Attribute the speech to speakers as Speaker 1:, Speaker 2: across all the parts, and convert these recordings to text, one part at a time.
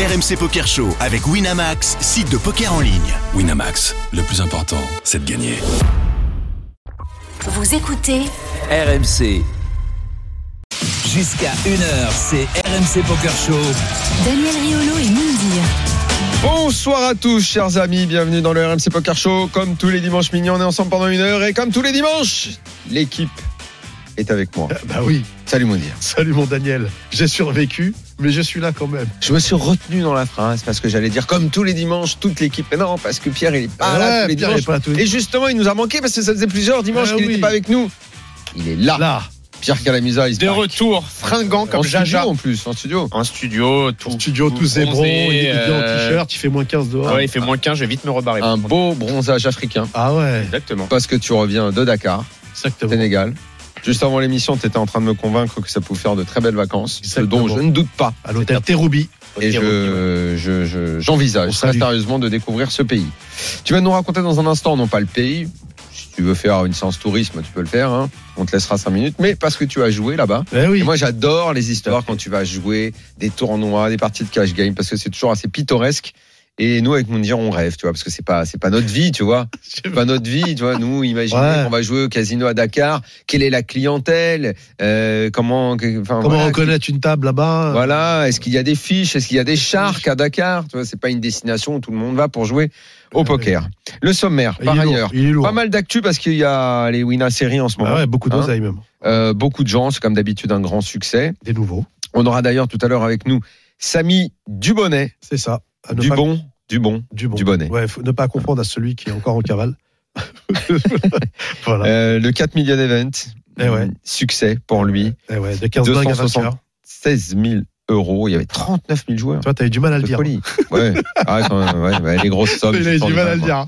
Speaker 1: RMC Poker Show avec Winamax, site de poker en ligne.
Speaker 2: Winamax, le plus important, c'est de gagner.
Speaker 3: Vous écoutez
Speaker 4: RMC. Jusqu'à 1h, c'est RMC Poker Show.
Speaker 3: Daniel Riolo et Mindir.
Speaker 5: Bonsoir à tous, chers amis. Bienvenue dans le RMC Poker Show. Comme tous les dimanches mignons, on est ensemble pendant une heure. Et comme tous les dimanches, l'équipe est avec moi.
Speaker 6: Bah oui.
Speaker 5: Salut Mounir.
Speaker 6: Salut mon Daniel. J'ai survécu, mais je suis là quand même.
Speaker 5: Je me suis retenu dans la phrase parce que j'allais dire comme tous les dimanches, toute l'équipe. Mais non, parce que Pierre, il est pas
Speaker 6: Ah
Speaker 5: là
Speaker 6: ouais,
Speaker 5: tous les
Speaker 6: Pierre,
Speaker 5: dimanches.
Speaker 6: il est pas là tous les-
Speaker 5: Et justement, il nous a manqué parce que ça faisait plusieurs dimanches
Speaker 6: Ah
Speaker 5: qu'il
Speaker 6: oui.
Speaker 5: n'était pas avec nous. Il est là.
Speaker 6: Là,
Speaker 5: Pierre Calamusa, il se
Speaker 7: De
Speaker 5: barre.
Speaker 7: retour, fringant
Speaker 5: en
Speaker 7: comme
Speaker 5: studio
Speaker 7: Jaja.
Speaker 5: en plus, en studio.
Speaker 7: En studio, tout.
Speaker 6: en studio,
Speaker 7: tout
Speaker 6: tout zébron, il est bien en
Speaker 7: euh,
Speaker 6: t-shirt, il fait moins 15 dehors.
Speaker 7: Ouais, il fait moins 15, je vais vite me rebarrer.
Speaker 5: Un beau bronzage africain
Speaker 6: Ah ouais,
Speaker 7: Exactement.
Speaker 5: parce que tu reviens de Dakar.
Speaker 6: exactement.
Speaker 5: Sénégal. Juste avant l'émission, tu étais en train de me convaincre que ça pouvait faire de très belles vacances, ce dont je ne doute pas.
Speaker 6: À l'hôtel Teroubi.
Speaker 5: Et je, je- je- j'envisage très sérieusement de découvrir ce pays. Tu vas nous raconter dans un instant, non pas le pays. Si tu veux faire une séance tourisme, tu peux le faire. hein. On te laissera cinq minutes. Mais parce que tu as joué là-bas.
Speaker 6: Eh oui.
Speaker 5: Moi, j'adore les histoires quand tu vas jouer des tournois, des parties de cash game, parce que c'est toujours assez pittoresque. Et nous, avec Moundir, on rêve, tu vois, parce que c'est pas, c'est pas notre vie, tu vois. C'est pas notre vie, tu vois. Nous, imaginez
Speaker 6: Ouais.
Speaker 5: qu'on va jouer au casino à Dakar. Quelle est la clientèle? Euh, Comment, enfin,
Speaker 6: Comment
Speaker 5: voilà,
Speaker 6: reconnaître une table là-bas?
Speaker 5: Voilà, est-ce qu'il y a des fiches? Est-ce qu'il y a des sharks à Dakar? Tu vois, c'est pas une destination où tout le monde va pour jouer au poker. Le sommaire, par ailleurs.
Speaker 6: Lourd.
Speaker 5: Pas mal d'actu parce qu'il y a les Wina séries en ce moment.
Speaker 6: Ah ouais, beaucoup
Speaker 5: Hein
Speaker 6: d'oseille même.
Speaker 5: Euh, beaucoup de gens, c'est comme d'habitude un grand succès.
Speaker 6: Des nouveaux.
Speaker 5: On aura d'ailleurs tout à l'heure avec nous Samy Dubonnet,
Speaker 6: C'est ça. Ne
Speaker 5: du
Speaker 6: pas-
Speaker 5: bon, du bon.
Speaker 6: Du bon.
Speaker 5: du bonnet.
Speaker 6: Ouais, faut ne pas confondre à celui qui est encore en cavale. voilà.
Speaker 5: Euh, le 4 million event,
Speaker 6: Eh ouais.
Speaker 5: succès pour lui.
Speaker 6: Eh ouais, de 15 dingues à
Speaker 5: 260.
Speaker 6: vainqueur.
Speaker 5: 16 000 euros, il y avait 39 000 joueurs.
Speaker 6: Tu vois, t'as eu du mal à le dire.
Speaker 5: folie. Ouais, ah, quand même, ouais, ouais, les grosses sommes.
Speaker 6: Il a eu du mal à le dire.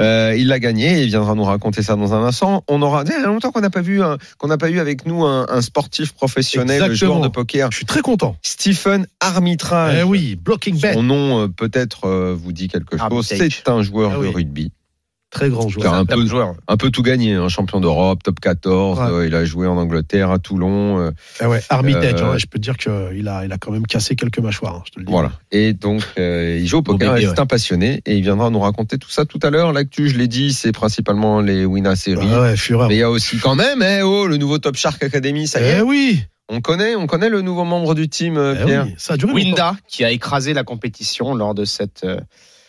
Speaker 5: Euh, il l'a gagné et il viendra nous raconter ça dans un instant. On aura il y a longtemps qu'on n'a pas vu qu'on n'a pas eu avec nous un, un sportif professionnel,
Speaker 6: Exactement.
Speaker 5: joueur de poker,
Speaker 6: Je suis très content.
Speaker 5: Stephen Armitrage.
Speaker 6: Eh oui, blocking bet.
Speaker 5: Son nom euh, peut-être euh, vous dit quelque chose.
Speaker 7: Armitage.
Speaker 5: C'est un joueur
Speaker 6: Ah
Speaker 5: de rugby.
Speaker 6: Très grand joueur.
Speaker 5: un peu,
Speaker 7: joueur.
Speaker 5: un peu tout gagné, un champion d'Europe, top 14.
Speaker 6: Ouais.
Speaker 5: euh, il a joué en Angleterre, à Toulon. euh,
Speaker 6: Eh ouais, Armitage,
Speaker 5: Euh,
Speaker 6: hein, je peux te dire qu'il a, il a quand même cassé quelques mâchoires, hein, je te le dis.
Speaker 5: Voilà. Et donc, euh, il joue au poker,
Speaker 7: bébé,
Speaker 5: et c'est un passionné, et il viendra nous raconter tout ça tout à l'heure. L'actu, je l'ai dit, c'est principalement les Wina séries.
Speaker 6: Ah ouais, fureur.
Speaker 5: Mais il y a aussi quand même, eh, oh, le nouveau Top Shark Academy, ça y est.
Speaker 6: Eh oui,
Speaker 5: On connaît, on connaît le nouveau membre du team, euh,
Speaker 6: eh
Speaker 5: Pierre.
Speaker 6: oui, ça a duré longtemps.
Speaker 7: Winda, qui a écrasé la compétition lors de cette, euh,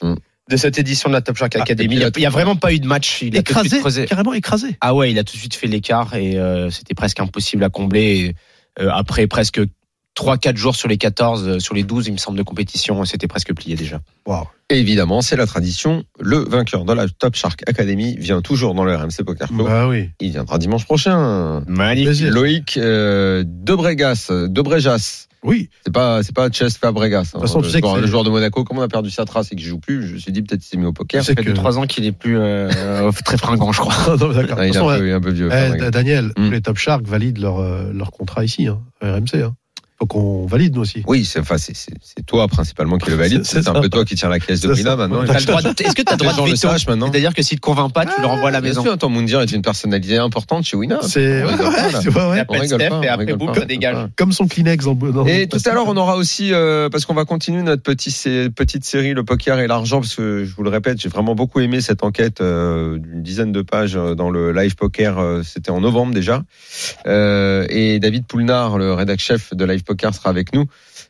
Speaker 5: Hmm.
Speaker 7: De cette édition de la Top Shark
Speaker 5: Ah,
Speaker 7: Academy. Il n'y a, vraiment pas eu de match. Il a tout de suite
Speaker 6: Écrasé,
Speaker 7: creusé.
Speaker 6: carrément écrasé.
Speaker 7: Ah ouais, il a tout de suite fait l'écart et euh, c'était presque impossible à combler. Et, euh, après presque 3-4 jours sur les 14, euh, sur les 12, il me semble, de compétition, c'était presque plié déjà.
Speaker 6: Waouh.
Speaker 5: Et évidemment, c'est la tradition. Le vainqueur de la Top Shark Academy vient toujours dans le RMC Poker Show.
Speaker 6: Bah oui.
Speaker 5: Il viendra dimanche prochain.
Speaker 7: Magnifique.
Speaker 5: Loïc euh, Debregas, Debrejas.
Speaker 6: Oui,
Speaker 5: C'est pas, c'est pas Chess Fabregas. hein.
Speaker 6: toute façon, tu
Speaker 5: le,
Speaker 6: sais que
Speaker 5: joueur, le joueur de Monaco, comment on a perdu sa trace et qu'il joue plus Je me suis dit peut-être qu'il s'est mis au poker.
Speaker 7: Ça fait
Speaker 6: que-
Speaker 7: 2-3 ans qu'il est plus euh, très fringant, je crois.
Speaker 6: Non, mais d'accord.
Speaker 5: Ah, il est un peu, il est un peu vieux.
Speaker 6: eh. Daniel,
Speaker 5: Hmm.
Speaker 6: tous les Top Shark valident leur, euh, leur contrat ici, hein, à RMC. Hein. Faut qu'on valide nous aussi.
Speaker 5: Oui, c'est enfin, c'est- c'est- c'est toi principalement qui le valide.
Speaker 6: C'est- c'est
Speaker 5: C'est un
Speaker 6: ça.
Speaker 5: peu toi qui tiens la caisse de
Speaker 6: ça.
Speaker 5: maintenant.
Speaker 6: T'as
Speaker 7: T'as le droit de- Est-ce que tu as le droit de
Speaker 5: le
Speaker 7: veto
Speaker 5: maintenant.
Speaker 7: C'est-à-dire que s'il te convainc pas, tu le renvoies à la
Speaker 5: Bien
Speaker 7: maison.
Speaker 5: sûr, attends, Moundir est une personnalité importante chez Wina.
Speaker 6: C'est ouais, ouais, ouais.
Speaker 7: Et après, dégage.
Speaker 6: comme son Kleenex dans
Speaker 5: Et tout à l'heure, on aura aussi, euh, parce qu'on va continuer notre petite série, le poker et l'argent, parce que je vous le répète, j'ai vraiment beaucoup aimé cette enquête euh, d'une dizaine de pages euh, dans le live poker. C'était en novembre déjà. Et David Poulnard, le rédac chef de live poker, sera avec nous.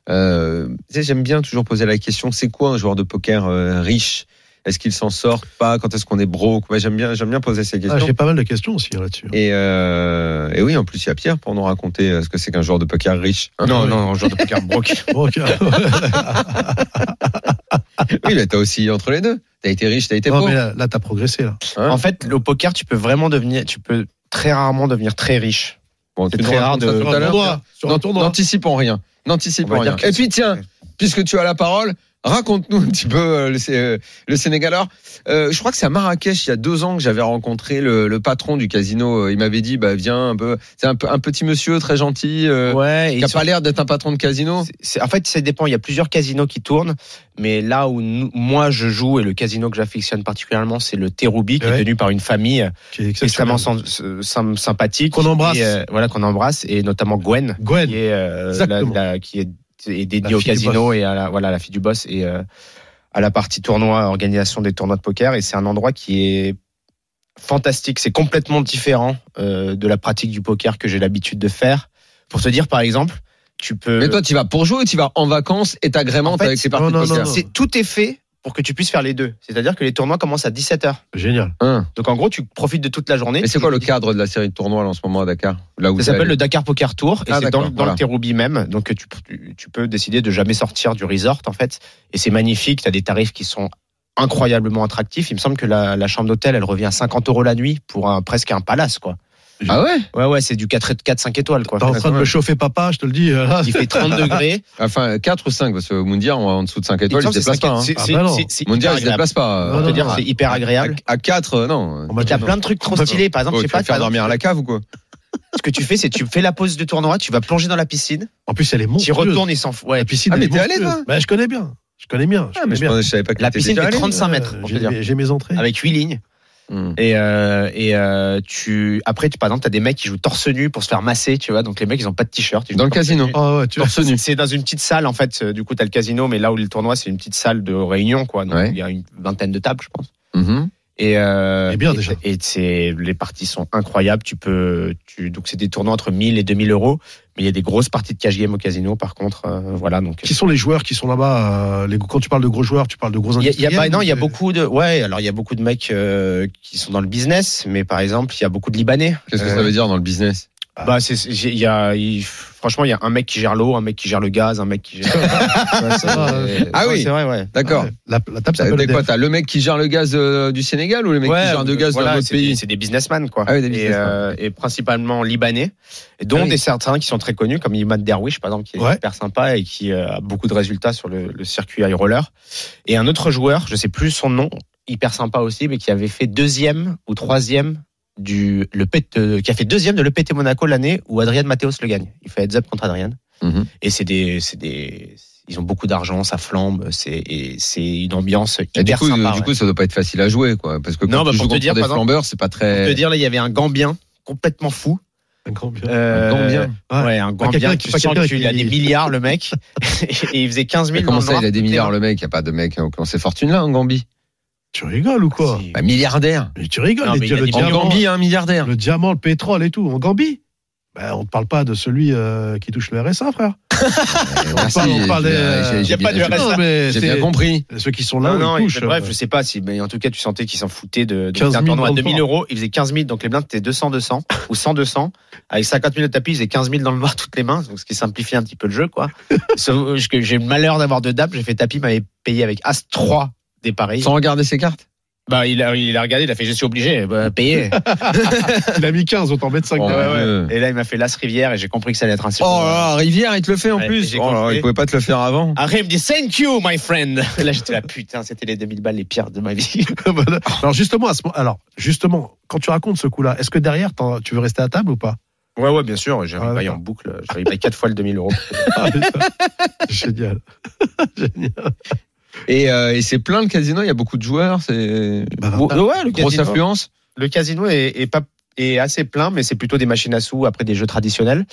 Speaker 5: Euh, tu sais, j'aime bien toujours poser la question c'est quoi un joueur de poker euh, riche? Est-ce qu'il s'en sort pas? Quand est-ce qu'on est broke? Ouais, J'aime bien, j'aime bien poser ces
Speaker 6: Ah,
Speaker 5: questions.
Speaker 6: J'ai pas mal de questions aussi hein, là-dessus.
Speaker 5: Et, euh, et oui, en plus, il y a Pierre pour nous raconter ce que c'est qu'un joueur de poker riche. Hein?
Speaker 7: Non, non, joueur de poker broke.
Speaker 5: Oui, mais t'as aussi entre les deux. T'as été riche, t'as été
Speaker 6: Non,
Speaker 5: pauvre.
Speaker 6: mais là, là, t'as progressé là.
Speaker 5: Hein?
Speaker 7: En fait, au poker, tu peux vraiment devenir, tu peux très rarement devenir très riche.
Speaker 5: Bon,
Speaker 7: c'est très rare de-
Speaker 6: Sur un tournoi.
Speaker 5: N'anticipons rien. N'anticipons rien. Et puis tiens, puisque tu as la parole, raconte-nous un petit peu euh, le, euh, le Sénégal. Alors, euh, je crois que c'est à Marrakech il y a deux ans que j'avais rencontré le, le patron du casino. Il m'avait dit, bah viens un peu. C'est un, petit monsieur très gentil. euh,
Speaker 7: Ouais,
Speaker 5: qui a pas l'air d'être un patron de casino.
Speaker 7: En fait, ça dépend. Il y a plusieurs casinos qui tournent, mais là où nous- moi je joue et le casino que j'affectionne particulièrement, c'est le Teroubi, qui
Speaker 6: Ouais.
Speaker 7: est tenu par une famille
Speaker 6: Qui est
Speaker 7: extrêmement
Speaker 6: exceptionnel.
Speaker 7: sym- sym- sympathique,
Speaker 6: Qu'on embrasse.
Speaker 7: Et, euh, voilà, qu'on embrasse, et notamment Gwen,
Speaker 6: Gwen.
Speaker 7: qui est, euh, la,
Speaker 6: Exactement.
Speaker 7: la- qui est est dédié au casino et à la, voilà, la fille du boss et euh, à la partie tournoi, organisation des tournois de poker. Et c'est un endroit qui est fantastique. C'est complètement différent euh, de la pratique du poker que j'ai l'habitude de faire. Pour te dire, par exemple, tu peux.
Speaker 5: Mais toi, tu vas pour jouer ou tu vas en vacances et t'agrémentes
Speaker 7: En fait,
Speaker 5: avec les parties
Speaker 6: non,
Speaker 5: de
Speaker 6: non,
Speaker 5: poker
Speaker 6: non.
Speaker 7: tout est fait pour que tu puisses faire les deux. C'est-à-dire que les tournois commencent à 17h.
Speaker 6: Génial.
Speaker 5: Hein.
Speaker 7: Donc en gros, tu profites de toute la journée.
Speaker 5: Mais c'est quoi le cadre de la série de tournois là, en ce moment à Dakar? Là où
Speaker 7: Ça s'appelle le Dakar Poker Tour et
Speaker 5: Ah,
Speaker 7: c'est
Speaker 5: d'accord,
Speaker 7: dans, dans
Speaker 5: voilà.
Speaker 7: le Terroubi même. Donc tu, tu, tu peux décider de jamais sortir du resort en fait. Et c'est magnifique. Tu as des tarifs qui sont incroyablement attractifs. Il me semble que la, la chambre d'hôtel elle revient à 50 euros la nuit pour un, presque un palace quoi.
Speaker 5: Ah ouais
Speaker 7: Ouais ouais c'est du 4 4 5 étoiles quoi.
Speaker 6: T'es en train de me chauffer papa, je te le dis. euh.
Speaker 7: Il fait 30 degrés.
Speaker 5: Enfin, 4 ou 5, parce que Moundir, en dessous de 5
Speaker 7: Il me
Speaker 5: étoiles, il se déplace pas.
Speaker 6: Ah bah
Speaker 7: hyper
Speaker 5: il se déplace pas.
Speaker 7: On
Speaker 5: euh,
Speaker 7: peut dire
Speaker 6: non.
Speaker 7: c'est hyper agréable.
Speaker 5: À 4, non.
Speaker 6: On m'a
Speaker 7: Il y a plein de trucs trop
Speaker 6: Bah,
Speaker 7: stylés. Par exemple,
Speaker 5: Oh,
Speaker 7: je sais
Speaker 5: tu vas
Speaker 7: pas,
Speaker 5: te faire dormir à la cave ou quoi
Speaker 7: ce que tu fais, c'est tu fais la pause de tournoi, tu vas plonger dans la piscine,
Speaker 6: En plus, elle est
Speaker 7: tu
Speaker 6: monstrueuse.
Speaker 7: retournes et s'en fout. Ouais,
Speaker 6: La piscine,
Speaker 5: Ah,
Speaker 6: elle
Speaker 5: mais
Speaker 6: est
Speaker 5: t'es allé, toi
Speaker 6: Bah, Je connais bien. Je connais bien. Je
Speaker 5: Ah, mais
Speaker 6: connais
Speaker 5: je,
Speaker 6: bien.
Speaker 5: je savais pas que
Speaker 7: La piscine fait
Speaker 5: allé.
Speaker 7: 35 mètres,
Speaker 6: Euh, j'ai mes- J'ai mes entrées.
Speaker 7: avec huit lignes.
Speaker 5: Hmm.
Speaker 7: Et, euh, et euh, tu après tu par exemple t'as des mecs qui jouent torse nu pour se faire masser tu vois donc les mecs ils ont pas de t-shirt
Speaker 5: Dans le casino.
Speaker 6: Ah ouais, tu
Speaker 5: Torse nu.
Speaker 7: c'est dans une petite salle en fait euh, du coup t'as le casino mais là où le tournoi c'est une petite salle de réunion quoi donc
Speaker 5: Ouais.
Speaker 7: il y a une vingtaine de tables je pense
Speaker 5: Mhm.
Speaker 7: Et euh,
Speaker 6: Eh bien,
Speaker 7: et-
Speaker 6: déjà.
Speaker 7: et c'est les parties sont incroyables tu peux tu donc c'est des tournois entre 1000 et 2000 euros mais il y a des grosses parties de cash game au casino par contre euh, voilà donc
Speaker 6: Qui sont les joueurs qui sont là-bas euh, les- Quand tu parles de gros joueurs, tu parles de gros
Speaker 7: Il y a, il y a
Speaker 6: industriels
Speaker 7: pas, non, il y a
Speaker 6: ou-
Speaker 7: beaucoup de, ouais, alors il y a beaucoup de mecs euh, qui sont dans le business, mais par exemple, il y a beaucoup de Libanais.
Speaker 5: Qu'est-ce que ça veut dire dans le business?
Speaker 7: Bah, c'est, il y a, franchement, il y a un mec qui gère l'eau, un mec qui gère le gaz, un mec qui gère. Ouais,
Speaker 6: Ah,
Speaker 5: Ah
Speaker 7: ouais,
Speaker 5: oui.
Speaker 7: c'est vrai, ouais.
Speaker 5: D'accord.
Speaker 6: Ouais, La, la table s'appelle
Speaker 5: quoi. T'as le mec qui gère le gaz euh, du Sénégal ou le mec
Speaker 7: Ouais,
Speaker 5: qui gère le gaz
Speaker 7: voilà,
Speaker 5: d'un autre
Speaker 7: c'est des-
Speaker 5: pays
Speaker 7: C'est des businessmen, quoi.
Speaker 5: Ah oui, des
Speaker 7: et,
Speaker 5: businessmen.
Speaker 7: euh, et principalement libanais, et dont
Speaker 5: Ah oui.
Speaker 7: des certains qui sont très connus, comme Imad Derwish, par exemple, qui est
Speaker 6: Ouais.
Speaker 7: super sympa et qui euh, a beaucoup de résultats sur le, le circuit high roller. Et un autre joueur, je sais plus son nom, hyper sympa aussi, mais qui avait fait deuxième ou troisième du le euh, qui a fait deuxième de l'EPT Monaco l'année où Adrien Mateos le gagne. Il fait heads up contre Adrien.
Speaker 5: Mhm.
Speaker 7: Et c'est des, c'est des, ils ont beaucoup d'argent, ça flambe, c'est, et c'est une ambiance
Speaker 5: Et du
Speaker 7: hyper
Speaker 5: coup,
Speaker 7: sympa.
Speaker 5: du
Speaker 7: ouais.
Speaker 5: coup, ça doit pas être facile à jouer, quoi. Parce que quand
Speaker 7: Non, bah,
Speaker 5: tu
Speaker 7: pour
Speaker 5: joues
Speaker 7: te
Speaker 5: contre
Speaker 7: dire,
Speaker 5: des
Speaker 7: exemple,
Speaker 5: flambeurs, c'est pas
Speaker 7: Pour
Speaker 5: très.
Speaker 7: te dire, là, il y avait un Gambien complètement fou.
Speaker 6: Un grand bien.
Speaker 7: Euh,
Speaker 5: Gambien.
Speaker 6: Ouais.
Speaker 7: Ouais, un Gambien
Speaker 6: quelqu'un
Speaker 7: qu'il a des milliards, le mec. et il faisait 15 000
Speaker 5: Mais
Speaker 7: dans
Speaker 5: comment ça, il a des milliards, le mec? Il n'y a pas de mec qui ont ces fortunes-là en Gambie.
Speaker 6: Tu rigoles ou quoi
Speaker 7: Si.
Speaker 5: Bah, milliardaire.
Speaker 6: Mais tu rigoles,
Speaker 7: Non, mais
Speaker 6: dia-
Speaker 7: il y a
Speaker 6: le,
Speaker 5: En
Speaker 6: diamant,
Speaker 5: Gambie, un milliardaire.
Speaker 6: le diamant, le pétrole et tout. En Gambie ben, On ne parle pas de celui euh, qui touche le RSA, frère. On parle
Speaker 7: Il y
Speaker 5: j'ai
Speaker 7: a pas de RSA.
Speaker 5: J'ai
Speaker 6: c'est-
Speaker 5: bien compris.
Speaker 6: Ceux qui sont là,
Speaker 7: Non, non,
Speaker 6: ils
Speaker 7: il-
Speaker 6: touchent.
Speaker 7: bref,
Speaker 6: euh,
Speaker 7: je sais pas si, mais en tout cas, tu sentais qu'ils s'en foutaient de, de
Speaker 6: 15 000
Speaker 7: un tournoi à
Speaker 6: dans le
Speaker 7: 2000
Speaker 6: noir.
Speaker 7: euros. Ils faisaient 15 000, donc les blindes étaient 200, 200 ou 100, 200. Avec 50 000 de tapis, ils faisaient 15 000 dans le noir toutes les mains, donc ce qui simplifie un petit peu le jeu, quoi. Que j'ai le malheur d'avoir deux dames. J'ai fait tapis, m'avait payé avec As 3 des pareils.
Speaker 5: Sans regarder ses cartes
Speaker 7: Bah, il a, il a regardé, il a fait, je suis obligé, bah, payer.
Speaker 6: Il a mis 15, autant mettre 5
Speaker 5: Oh, ouais.
Speaker 7: Et là, il m'a fait l'As Rivière et j'ai compris que ça allait être un super.
Speaker 5: Oh là là, Rivière, il te le fait en
Speaker 7: Ouais,
Speaker 5: plus. Oh là il pouvait pas te le faire avant.
Speaker 7: Après, il me dit Thank you, my friend. Et là, j'étais là, putain, c'était les 2000 balles les pires de ma vie.
Speaker 6: Alors justement, à ce moment- alors justement, quand tu racontes ce coup-là, est-ce que derrière, tu veux rester à table ou pas?
Speaker 7: Ouais, ouais, bien sûr. J'ai
Speaker 6: Ah,
Speaker 7: en boucle. J'ai payé 4 fois le 2000 euros.
Speaker 6: Ah. Génial. Génial.
Speaker 5: Et, euh, et c'est plein le casino, il y a beaucoup de joueurs, c'est
Speaker 6: Bah,
Speaker 7: ouais, le
Speaker 5: grosse
Speaker 7: casino,
Speaker 5: affluence.
Speaker 7: le casino est, est pas est assez plein, mais c'est plutôt des machines à sous après des jeux traditionnels.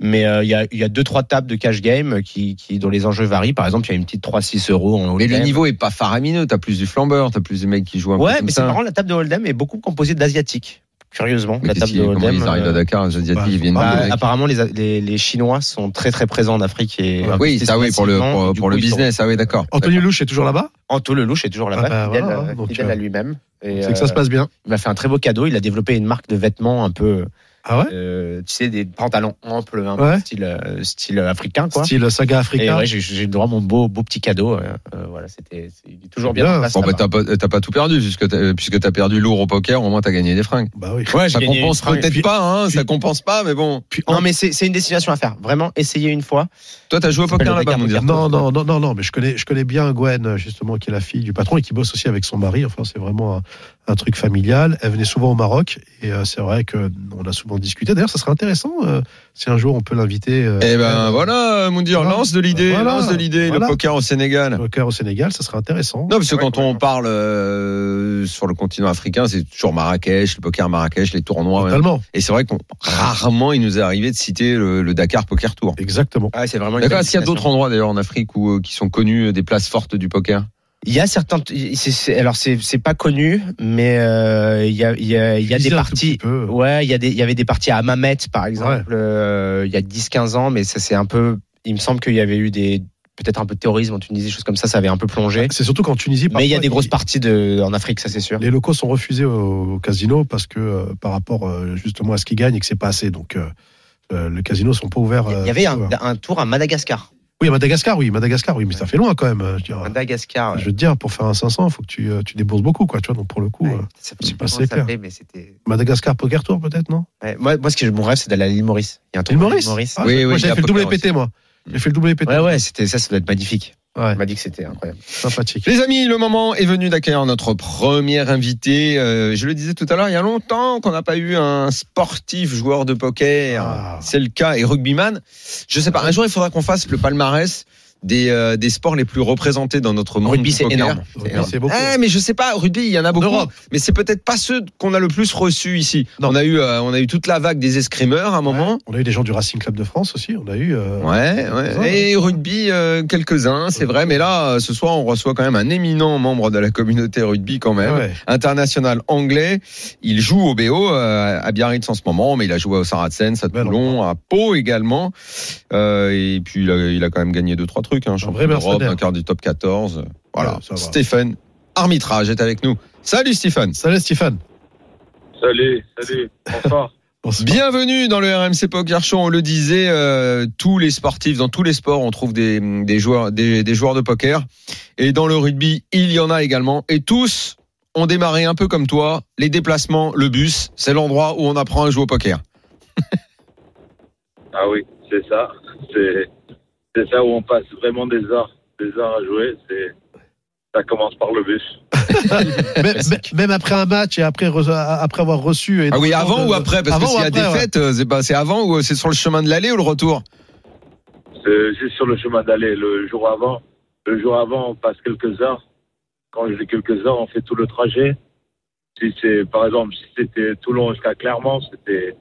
Speaker 7: Mais euh, il y, a, il y a deux trois tables de cash game qui, qui dont les enjeux varient. Par exemple, il y a une petite 3-6 euros en
Speaker 5: Mais le niveau est pas faramineux, t'as plus du flambeur, t'as plus de mecs qui jouent un peu
Speaker 7: Ouais,
Speaker 5: comme
Speaker 7: mais c'est marrant, la table de hold'em est beaucoup composée d'asiatiques. Curieusement,
Speaker 5: Mais
Speaker 7: la table de
Speaker 5: comment
Speaker 7: hold'em.
Speaker 5: ils arrivent à
Speaker 7: euh,
Speaker 5: Dakar, les Asiatiques,
Speaker 6: bah,
Speaker 5: ils viennent
Speaker 6: bah,
Speaker 7: apparemment, les, les, les Chinois sont très très présents en Afrique et
Speaker 5: Oui, ça oui, pour le, pour, le
Speaker 7: ils sont-
Speaker 5: business, ah oui, d'accord.
Speaker 6: Anthony Louche est toujours là-bas?
Speaker 7: Anto Lelouch est toujours là-bas,
Speaker 6: Ah bah
Speaker 7: fidèle,
Speaker 6: voilà,
Speaker 7: euh,
Speaker 6: donc,
Speaker 7: fidèle
Speaker 6: euh,
Speaker 7: à lui-même.
Speaker 6: C'est que ça se passe bien.
Speaker 7: Il m'a fait un très beau cadeau. Il a développé une marque de vêtements un peu,
Speaker 6: Ah ouais
Speaker 7: euh, tu sais, des pantalons amples, un peu
Speaker 6: Ouais.
Speaker 7: style, euh, style africain, quoi.
Speaker 6: Style saga
Speaker 7: Et
Speaker 6: africain.
Speaker 7: ouais, j'ai droit à mon beau, beau petit cadeau. euh, voilà, c'était toujours bien.
Speaker 5: Bon, bah, t'as pas, t'as pas tout perdu, puisque t'as, puisque t'as perdu lourd au poker, au moins t'as gagné des fringues.
Speaker 6: Bah oui.
Speaker 7: ouais,
Speaker 5: Ça compense peut-être pas, hein,
Speaker 6: puis-
Speaker 5: ça compense pas, mais bon.
Speaker 6: Puis
Speaker 7: Non, mais c'est c'est une destination à faire. Vraiment, essayez une fois.
Speaker 5: Toi, t'as joué au poker là-bas.
Speaker 6: Non, non, non, non, non, mais je connais, je connais bien Gwen, justement, qui est la fille du patron et qui bosse aussi avec son mari. Enfin, c'est vraiment un, un truc familial. Elle venait souvent au Maroc et euh, c'est vrai que on a souvent en discuter. D'ailleurs, ça serait intéressant euh, si un jour on peut l'inviter. euh,
Speaker 5: Eh ben
Speaker 6: euh,
Speaker 5: voilà, Moundir,
Speaker 6: Voilà.
Speaker 5: lance de l'idée,
Speaker 6: Voilà.
Speaker 5: lance de l'idée,
Speaker 6: Voilà.
Speaker 5: le poker au Sénégal.
Speaker 6: poker au Sénégal, ça serait intéressant.
Speaker 5: Non, parce que quand on parle euh, sur le continent africain, c'est toujours Marrakech, le poker à Marrakech, les tournois.
Speaker 6: Totalement,
Speaker 5: Et c'est vrai qu'on rarement il nous est arrivé de citer le, le Dakar Poker Tour.
Speaker 6: exactement.
Speaker 7: Ah, c'est vraiment
Speaker 5: D'accord. Est-ce qu'il y a d'autres endroits d'ailleurs en Afrique où, euh, qui sont connus des places fortes du poker?
Speaker 7: Il y a certains. c'est- c'est- alors, c'est pas connu, mais euh, il y a, il y a, il y a des parties. Ouais, il y, a des, il y avait des parties à Mamet, par exemple, euh, il y a 10-15 ans, mais ça c'est un peu. Il me semble qu'il y avait eu des peut-être un peu de terrorisme en Tunisie, des choses comme ça, ça avait un peu plongé.
Speaker 6: C'est surtout qu'en Tunisie,
Speaker 7: Mais il y a des grosses parties de, en Afrique, ça c'est sûr.
Speaker 6: Les locaux sont refusés au, casino parce que euh, par rapport euh, justement à ce qu'ils gagnent et que c'est pas assez. Donc euh, les casinos sont pas ouverts.
Speaker 7: Il y avait un,
Speaker 6: ouverts.
Speaker 7: un tour à Madagascar.
Speaker 6: Oui, à Madagascar, oui, Madagascar, oui, mais ça fait loin quand même. euh, Je, veux dire.
Speaker 7: Madagascar.
Speaker 6: Je veux te dire, pour faire un 500, il faut que tu, euh, tu débourses beaucoup, quoi. Tu vois, donc pour le coup,
Speaker 7: Ouais,
Speaker 6: euh,
Speaker 7: ça- je sais
Speaker 6: c'est
Speaker 7: pas
Speaker 6: pas
Speaker 7: comment ça
Speaker 6: clair.
Speaker 7: s'appelait, mais c'était.
Speaker 6: Madagascar Poker Tour, peut-être, non?
Speaker 7: Ouais, moi, moi, ce que mon rêve, c'est d'aller à l'île Maurice. Il y a un tour
Speaker 6: L'île Maurice,
Speaker 7: Maurice.
Speaker 6: Ah,
Speaker 5: Oui, oui,
Speaker 6: Moi, j'avais fait le
Speaker 5: poker
Speaker 6: WPT, moi. J'ai fait le WPT.
Speaker 7: Ouais, ouais, c'était ça, ça doit être magnifique.
Speaker 6: Ouais,
Speaker 7: On m'a dit que c'était incroyable.
Speaker 6: sympathique.
Speaker 5: Les amis, le moment est venu d'accueillir notre premier invité. Euh, je le disais tout à l'heure, il y a longtemps qu'on n'a pas eu un sportif joueur de poker.
Speaker 6: Ah.
Speaker 5: C'est le cas et rugbyman. Je sais pas. Un jour, il faudra qu'on fasse le palmarès des, euh, des sports les plus représentés dans notre monde.
Speaker 7: Rugby, c'est énorme.
Speaker 6: Rugby. C'est beaucoup.
Speaker 5: Eh, mais je sais pas, rugby, il y en a beaucoup,
Speaker 6: Europe.
Speaker 5: mais c'est peut-être pas ceux qu'on a le plus reçus ici.
Speaker 6: Non.
Speaker 5: On a eu, euh, on a eu toute la vague des escrimeurs à un moment.
Speaker 6: On a eu des gens du Racing Club de France aussi. On a eu. euh,
Speaker 5: Ouais, ouais. Et rugby, euh, quelques-uns, c'est vrai. Mais là, ce soir, on reçoit quand même un éminent membre de la communauté rugby quand même.
Speaker 6: ouais.
Speaker 5: International anglais. Il joue au BO euh, à Biarritz en ce moment, mais il a joué au Saracens, à
Speaker 6: Bel
Speaker 5: Toulon, à Pau également. Euh, et puis, il a, il a quand même gagné deux, trois trucs. Hein, champion
Speaker 6: vrai
Speaker 5: d'Europe, quart du top 14. Voilà.
Speaker 6: Ouais.
Speaker 5: Stéphane Armitrage est avec nous. Salut Stéphane.
Speaker 6: Salut Stéphane.
Speaker 8: Salut, salut, bonsoir.
Speaker 6: Bonsoir.
Speaker 5: Bienvenue dans le RMC Poker Show. On le disait, euh, tous les sportifs, dans tous les sports, on trouve des, des joueurs, des, des joueurs de poker. Et dans le rugby, il y en a également. Et tous ont démarré un peu comme toi. Les déplacements, le bus, c'est l'endroit où on apprend à jouer au poker.
Speaker 8: Ah oui, c'est ça. C'est, c'est ça où on passe vraiment des heures, des heures à jouer. C'est, ça commence par le bus.
Speaker 6: même, même après un match et après, avoir reçu.
Speaker 5: Ah oui, avant
Speaker 6: de-
Speaker 5: ou après? Parce
Speaker 6: Avant
Speaker 5: que s'il y a des fêtes, euh, c'est pas, c'est avant ou c'est sur le chemin de l'aller ou le retour?
Speaker 8: C'est juste sur le chemin d'aller. Le jour avant, le jour avant, on passe quelques heures. Quand je dis quelques heures, on fait tout le trajet. Si c'est, par exemple, si c'était Toulon jusqu'à Clermont, c'était,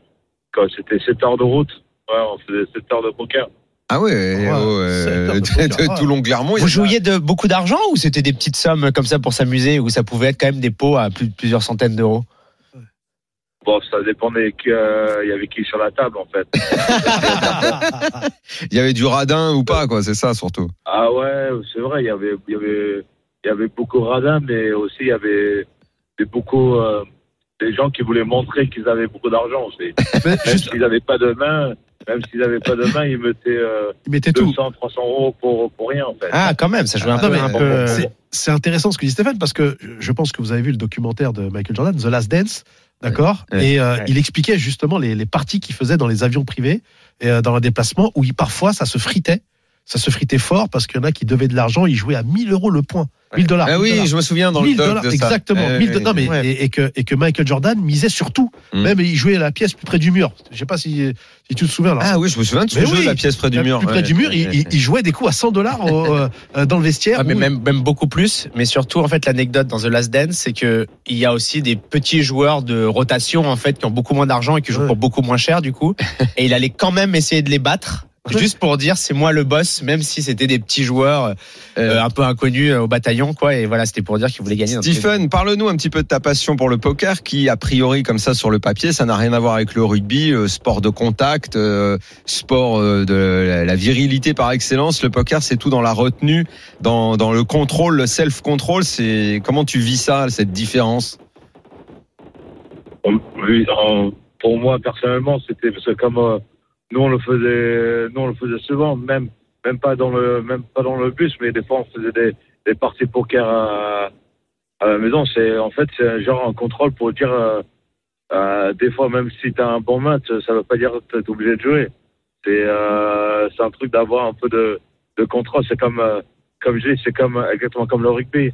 Speaker 8: quand c'était 7 heures de route. Ouais, on faisait 7 heures de poker.
Speaker 5: Ah ouais,
Speaker 6: Ouais,
Speaker 5: oh, euh,
Speaker 6: ouais.
Speaker 5: Toulon-Clermont. il y a
Speaker 7: Vous jouiez de beaucoup d'argent ou c'était des petites sommes comme ça pour s'amuser ou ça pouvait être quand même des pots à plus, plusieurs centaines d'euros?
Speaker 8: Bon, ça dépendait qu'il y avait qui sur la table, en fait.
Speaker 5: Il y avait du radin ou pas, quoi, c'est ça surtout.
Speaker 8: Ah ouais, c'est vrai, il y avait, il y avait, il y avait beaucoup de radins, mais aussi il y avait des, beaucoup euh, des gens qui voulaient montrer qu'ils avaient beaucoup d'argent aussi. Même s'ils n'avaient pas de main, même s'ils n'avaient pas de main, ils mettaient euh,
Speaker 6: il mettait tout.
Speaker 8: 200, 300 euros pour, pour rien en fait.
Speaker 7: Ah, quand même, ça jouait un
Speaker 6: Ah,
Speaker 7: peu.
Speaker 6: mais,
Speaker 7: un peu-
Speaker 6: euh, c'est- intéressant ce que dit Stéphane parce que je pense que vous avez vu le documentaire de Michael Jordan, The Last Dance, d'accord
Speaker 5: Ouais.
Speaker 6: Et euh,
Speaker 7: Ouais.
Speaker 6: il expliquait justement les, les parties qu'il faisait dans les avions privés et euh, dans le déplacement où il, parfois ça se fritait. Ça se fritait fort parce qu'il y en a qui devaient de l'argent, ils jouaient à 1000 euros le point. 1000 dollars.
Speaker 5: Ah
Speaker 6: 1000
Speaker 5: oui,
Speaker 6: dollars.
Speaker 5: je me souviens dans le
Speaker 6: 1000
Speaker 5: doc
Speaker 6: dollars,
Speaker 5: de ça.
Speaker 6: exactement.
Speaker 5: Eh
Speaker 6: 1000
Speaker 5: oui,
Speaker 6: do- non, mais,
Speaker 7: ouais.
Speaker 6: et, et que, et que Michael Jordan misait sur tout.
Speaker 5: Mm.
Speaker 6: Même il jouait la pièce plus près du mur. Je sais pas si, si tu te souviens là.
Speaker 5: Ah oui, je me souviens de ce jeu,
Speaker 6: oui.
Speaker 5: la pièce près du mur.
Speaker 6: plus près du mur, il,
Speaker 5: Ouais.
Speaker 6: il- il jouait des coups à 100 dollars dans le vestiaire.
Speaker 7: Ah, mais
Speaker 6: où-
Speaker 7: même, même beaucoup plus. Mais surtout, en fait, l'anecdote dans The Last Dance, c'est que il y a aussi des petits joueurs de rotation, en fait, qui ont beaucoup moins d'argent et qui jouent pour beaucoup moins cher, du coup. et il allait quand même essayer de les battre. Juste pour dire, c'est moi le boss, même si c'était des petits joueurs euh, un peu inconnus euh, au bataillon, quoi. Et voilà, c'était pour dire qu'il voulait gagner.
Speaker 5: Stephen, parle-nous un petit peu de ta passion pour le poker, qui a priori comme ça sur le papier, ça n'a rien à voir avec le rugby, euh, sport de contact, euh, sport euh, de la, virilité par excellence. Le poker, c'est tout dans la retenue, dans, dans le contrôle, le self-control. C'est comment tu vis ça, cette différence?
Speaker 8: On- oui, en- pour moi personnellement, c'était parce que comme euh, nous on le faisait, nous le faisait souvent, même même pas dans le même pas dans le bus, mais des fois on faisait des, des parties poker à, la maison. C'est en fait c'est un genre un contrôle pour dire euh, euh, des fois même si tu as un bon match, ça veut pas dire que tu es obligé de jouer. C'est euh, c'est un truc d'avoir un peu de, de contrôle. C'est comme comme je dis, c'est comme exactement comme le rugby.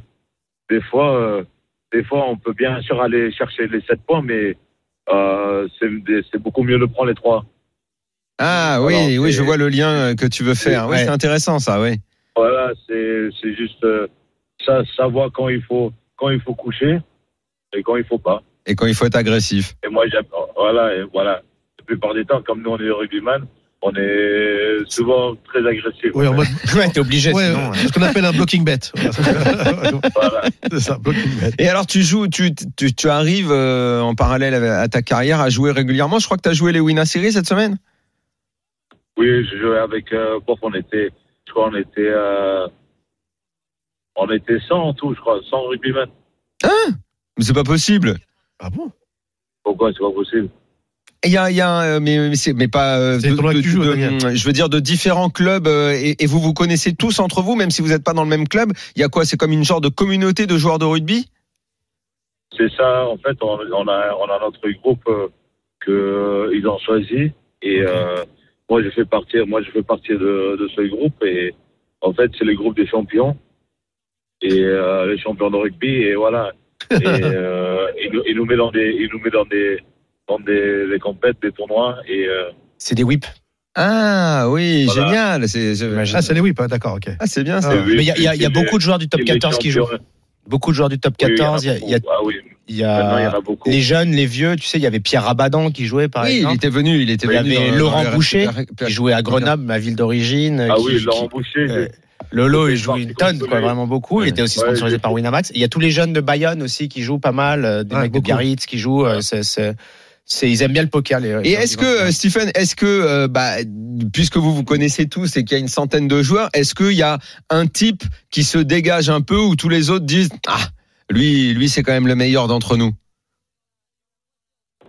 Speaker 8: Des fois. des fois, on peut bien sûr aller chercher les 7 points, mais euh, c'est beaucoup mieux de prendre les trois.
Speaker 5: Ah
Speaker 8: Alors,
Speaker 5: oui, oui, je vois le lien que tu veux faire. Oui,
Speaker 7: Ouais.
Speaker 5: c'est intéressant ça, oui.
Speaker 8: Voilà, c'est c'est juste euh, ça, savoir quand il faut quand il faut coucher et quand il faut pas.
Speaker 5: Et quand il faut être agressif.
Speaker 8: Et moi, voilà, et voilà. La plupart des temps, comme nous, on est rugbyman, on est souvent très agressif.
Speaker 6: Oui, en mode.
Speaker 7: Ouais, t'es obligé.
Speaker 6: Ouais,
Speaker 7: sinon,
Speaker 6: ce qu'on appelle un blocking bet. Voilà.
Speaker 8: Voilà.
Speaker 6: c'est ça, blocking bet.
Speaker 5: Et alors tu joues, tu, tu, tu arrives euh, en parallèle à ta carrière à jouer régulièrement. Je crois que tu as joué les Winner Series cette semaine.
Speaker 8: Oui, je jouais avec euh, Bof, on était, je crois, on était, euh, on était 100 en tout, je crois, 100 rugbyman.
Speaker 5: Mais c'est pas possible.
Speaker 6: Ah bon?
Speaker 8: Pourquoi c'est pas possible?
Speaker 5: Il y a, il y a euh, mais, mais, c'est- mais pas. euh,
Speaker 6: C'est
Speaker 5: de- de- de- je veux dire de différents clubs euh, et, et vous vous connaissez tous entre vous, même si vous n'êtes pas dans le même club. Il y a quoi? C'est comme une genre de communauté de joueurs de rugby?
Speaker 8: C'est ça, en fait, on, on a, on a notre groupe euh, que euh, ils ont choisi et. Moi je fais partir, moi je fais partie de, de ce groupe et en fait c'est le groupe des champions et euh, les champions de rugby et voilà. Et euh, il, nous, il nous met dans des, il nous met dans des, dans des, des compètes, des tournois et euh,
Speaker 7: C'est des whips.
Speaker 5: Ah oui,
Speaker 8: Voilà.
Speaker 5: génial. C'est.
Speaker 6: Ah, c'est les whips, hein, d'accord, ok.
Speaker 5: ah, c'est bien ça.
Speaker 6: Ah,
Speaker 8: oui,
Speaker 7: Mais il y a, y y beaucoup de joueurs du top
Speaker 8: les
Speaker 7: 14 qui jouent. Beaucoup de joueurs du top
Speaker 8: Oui, il y en
Speaker 7: 14. Il y a, il y a-.
Speaker 8: Ah oui,
Speaker 7: il y
Speaker 8: maintenant il y en
Speaker 7: a
Speaker 8: beaucoup.
Speaker 7: les jeunes, les vieux. Tu sais, il y avait Pierre Rabadan qui jouait par
Speaker 5: Oui, il
Speaker 7: exemple.
Speaker 5: était venu, il était
Speaker 7: Il y
Speaker 5: venu.
Speaker 7: avait
Speaker 5: dans-
Speaker 7: Laurent Boucher, qui jouait à Grenoble, ma ville d'origine.
Speaker 8: Ah
Speaker 7: qui-
Speaker 8: oui,
Speaker 7: qui-
Speaker 8: Laurent Boucher.
Speaker 7: euh, Lolo, il joue une tonne, quoi, vraiment beaucoup. Il était aussi sponsorisé par Winamax. Il y a tous les jeunes de Bayonne aussi qui jouent pas mal, euh, des
Speaker 6: Ouais,
Speaker 7: mecs
Speaker 6: beaucoup.
Speaker 7: de Biarritz qui jouent. euh, c'est, c'est, c'est- ils aiment bien le poker. Les,
Speaker 5: Et est-ce que euh, Stephen, est-ce que euh, bah, puisque vous vous connaissez tous et qu'il y a une centaine de joueurs, est-ce qu'il y a un type qui se dégage un peu où tous les autres disent ah lui lui c'est quand même le meilleur d'entre nous.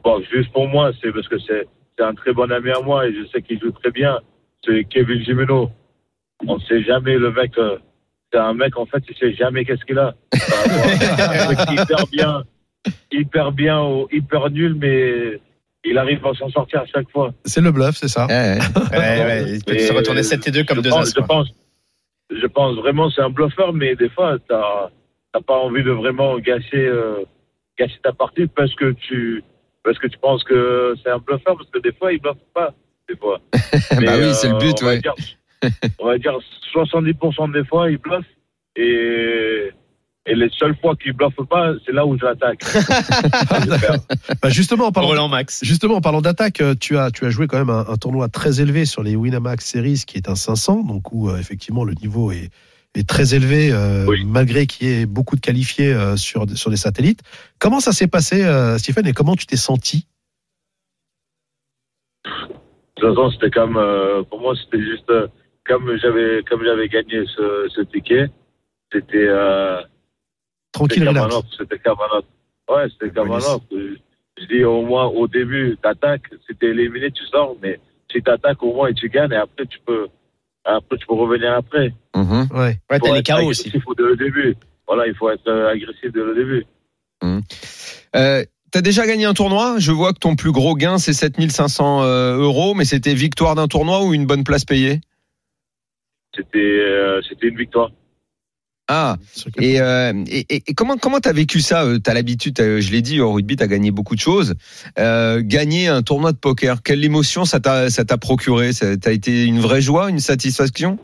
Speaker 8: Bon, juste pour moi, c'est parce que c'est un très bon ami à moi et je sais qu'il joue très bien. C'est Kevin Jimeno. On ne sait jamais le mec. euh, c'est un mec en fait, il sait jamais qu'est-ce qu'il a. un mec hyper bien, hyper bien ou hyper nul, mais il arrive à s'en sortir à chaque fois.
Speaker 6: C'est le bluff, c'est ça.
Speaker 5: Ouais.
Speaker 7: Ouais, ouais, il peut se retourner 7 et 2 comme deux
Speaker 8: pense,
Speaker 7: as.
Speaker 8: je pense, je pense vraiment c'est un bluffeur, mais des fois t'as t'as pas envie de vraiment gâcher euh, gâcher ta partie parce que tu parce que tu penses que c'est un bluffeur parce que des fois il bluffe pas des fois. Mais,
Speaker 5: bah oui, c'est le
Speaker 8: euh,
Speaker 5: but,
Speaker 8: on va
Speaker 5: ouais.
Speaker 8: dire- on va dire 70% des fois il bluffe et et les seules fois qu'il bluffe pas, c'est là où je l'attaque.
Speaker 6: Bah, justement, en parlant,
Speaker 7: Roland Max.
Speaker 6: Justement, en parlant d'attaque, euh, tu as, tu as joué quand même un, un tournoi très élevé sur les Winamax Series, qui est un 500, donc où euh, effectivement le niveau est, est très élevé, euh,
Speaker 8: Oui.
Speaker 6: malgré qu'il y ait beaucoup de qualifiés euh, sur, sur des satellites. Comment ça s'est passé, euh, Stephen, et comment tu t'es senti?
Speaker 8: De toute façon, c'était comme euh, pour moi, c'était juste comme j'avais comme j'avais gagné ce, ce ticket, c'était
Speaker 6: Tranquille,
Speaker 8: c'était comme un autre. Ouais, c'était comme un autre. Je, je dis au moins au début, t'attaques, si t'es éliminé, tu sors, mais si t'attaques au moins et tu gagnes, et après tu peux après tu peux revenir après.
Speaker 5: Mhm.
Speaker 6: Ouais.
Speaker 7: Ouais,
Speaker 8: Faut
Speaker 7: t'as les KO aussi.
Speaker 8: agressif dès le début. Voilà, il faut être euh, agressif dès le début.
Speaker 5: Euh, T'as déjà gagné un tournoi? Je vois que ton plus gros gain c'est 7500 euh, euros, mais c'était victoire d'un tournoi ou une bonne place payée?
Speaker 8: C'était euh, c'était une victoire.
Speaker 5: Ah Et, euh, et, et- comment comment t'as vécu ça euh, T'as l'habitude, t'as- je l'ai dit, au rugby, t'as gagné beaucoup de choses. Euh, gagner un tournoi de poker, quelle émotion ça t'a ça t'a procuré? Ça t'a été une vraie joie, une satisfaction?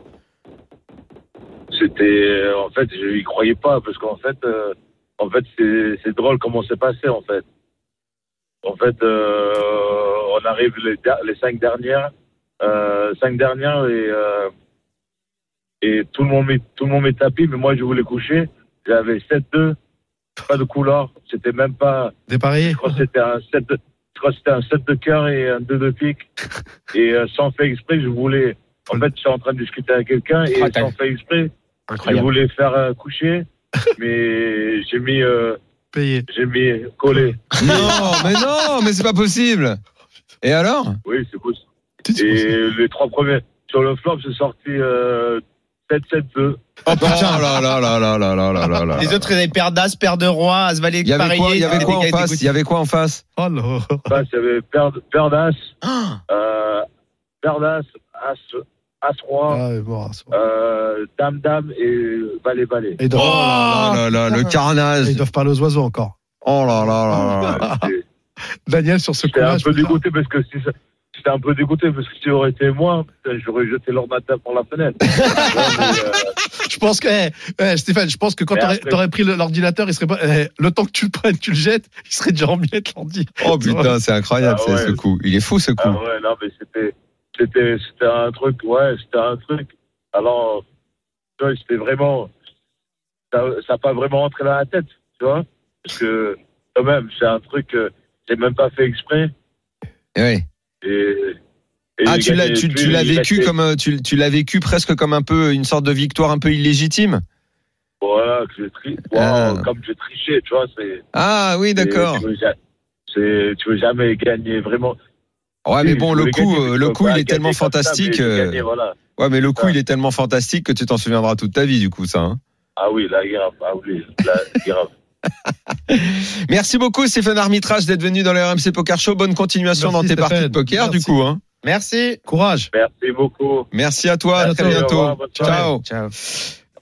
Speaker 8: C'était en fait, je y croyais pas parce qu'en fait, euh, en fait, c'est c'est drôle comment c'est passé en fait. En fait, euh, on arrive les, les cinq dernières, euh, cinq dernières et euh, et tout le monde m'est tout le monde m'est tapé, mais moi je voulais coucher. J'avais 7-2, pas de couleur, c'était même pas.
Speaker 6: Dépareillé
Speaker 8: Je crois que c'était un 7 de, je crois que c'était un 7 de cœur et un 2 de pique. Et euh, sans faire exprès, je voulais. En fait, je suis en train de discuter avec quelqu'un et sans faire exprès, je
Speaker 7: Incroyable.
Speaker 8: voulais faire euh, coucher, mais j'ai mis, euh,
Speaker 6: payé.
Speaker 8: j'ai mis collé.
Speaker 5: Non, mais non, mais c'est pas possible. Et alors?
Speaker 8: Oui, c'est possible. Et les trois premiers sur le flop, j'ai sorti euh, 7-7-2.
Speaker 5: Oh putain, là là là là là là là là là.
Speaker 7: Les autres, ils avaient paire d'as, paire de roi, as valet
Speaker 5: Il y avait quoi Il y avait quoi en
Speaker 7: gars qui
Speaker 5: face Il y avait quoi en face
Speaker 6: Oh là.
Speaker 8: Enfin, il y avait paire, paire d'as,
Speaker 7: Ah,
Speaker 8: euh, paire d'as, as, as roi,
Speaker 6: Ah,
Speaker 8: euh, dame dame et valet valet.
Speaker 6: Et
Speaker 5: Oh là là, le carnage.
Speaker 6: ils doivent parler aux oiseaux encore.
Speaker 5: Oh là là là là.
Speaker 6: Daniel, sur ce
Speaker 8: un
Speaker 6: coup-là. je
Speaker 8: peu dégoûté parce que si ça- J'étais un peu dégoûté parce que si j'aurais été moi, j'aurais jeté l'ordinateur par la fenêtre. Ouais, euh,
Speaker 6: Je pense que, eh, eh, Stéphane, je pense que quand t'aurais,
Speaker 8: après-
Speaker 6: pris l'ordinateur, il serait pas, eh, le temps que tu le prennes, tu le jettes, il serait déjà en miettes, l'ordi.
Speaker 5: Oh putain, c'est incroyable
Speaker 8: Ah ouais.
Speaker 5: ce coup. Il est fou ce coup.
Speaker 8: ah ouais, non, mais c'était, c'était, c'était un truc, ouais, c'était un truc. Alors, tu vois, c'était vraiment, ça, ça a pas vraiment entré dans la tête, tu vois, parce que quand même, c'est un truc que j'ai même pas fait exprès.
Speaker 5: Eh ouais.
Speaker 8: Et, et
Speaker 5: Ah, tu l'as, tu, l'as vécu
Speaker 8: restait-
Speaker 5: comme, euh, tu, tu l'as vécu presque comme un peu une sorte de victoire un peu illégitime.
Speaker 8: Voilà, que j'ai tri...
Speaker 5: Ah.
Speaker 8: comme j'ai triché, tu vois, c'est.
Speaker 5: Ah oui, d'accord.
Speaker 8: c'est- Tu veux, c'est, tu veux jamais gagner vraiment.
Speaker 5: Ouais, mais bon, le coup,
Speaker 8: gagner,
Speaker 5: euh, le coup, il est tellement
Speaker 8: comme ça, mais
Speaker 5: fantastique. euh,
Speaker 8: voilà.
Speaker 5: Ouais, mais le coup,
Speaker 8: Ah.
Speaker 5: il est tellement fantastique que tu t'en souviendras toute ta vie, du coup, ça. hein.
Speaker 8: Ah oui, la grave. Ah oui, la grave.
Speaker 5: Merci beaucoup, Stéphane Armitrage, d'être venu dans le RMC Poker Show. Bonne continuation
Speaker 6: Merci,
Speaker 5: dans tes
Speaker 6: Stéphane.
Speaker 5: parties de poker,
Speaker 6: Merci.
Speaker 5: du coup. Hein.
Speaker 7: Merci.
Speaker 6: Courage.
Speaker 8: Merci beaucoup.
Speaker 5: Merci à toi, à très bientôt.
Speaker 8: revoir.
Speaker 5: Ciao.
Speaker 7: Ciao.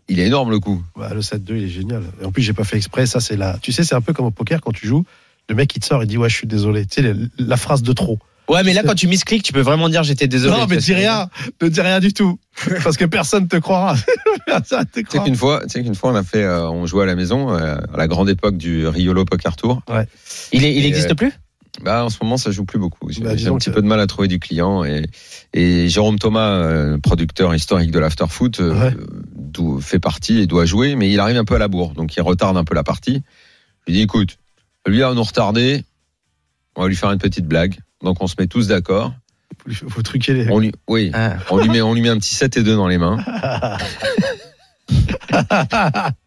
Speaker 5: Il est énorme le coup.
Speaker 6: Ouais, le 7-2, il est génial. Et en plus, j'ai pas fait exprès. Ça, c'est là. Tu sais, c'est un peu comme au poker quand tu joues. Le mec, il te sort, il dit, ouais, je suis désolé. Tu sais, la phrase de trop.
Speaker 7: Ouais, mais là, quand tu miscliques, tu peux vraiment dire j'étais désolé.
Speaker 6: non, mais dis
Speaker 7: que-
Speaker 6: rien. Ne dis rien du tout. Parce que personne te croira. Personne te
Speaker 5: Tu sais
Speaker 6: croira.
Speaker 5: qu'une fois, tu sais qu'une fois, on a fait, euh, on jouait à la maison, euh, à la grande époque du Riolo Poker Tour.
Speaker 7: Il, est- il existe
Speaker 5: euh,
Speaker 7: plus?
Speaker 5: Bah, en ce moment, ça joue plus beaucoup. J'ai
Speaker 6: Bah,
Speaker 5: j'ai un petit
Speaker 6: que-
Speaker 5: peu de mal à trouver du client et, et Jérôme Thomas, euh, producteur historique de l'afterfoot, euh,
Speaker 6: Ouais.
Speaker 5: fait partie et doit jouer, mais il arrive un peu à la bourre, donc il retarde un peu la partie. Je lui dis, écoute, lui va nous retarder, on va lui faire une petite blague. Donc on se met tous d'accord.
Speaker 6: Faut, faut truquer les.
Speaker 5: On lui, oui,
Speaker 7: Ah.
Speaker 5: on lui met, on lui met un petit 7 et 2 dans les mains.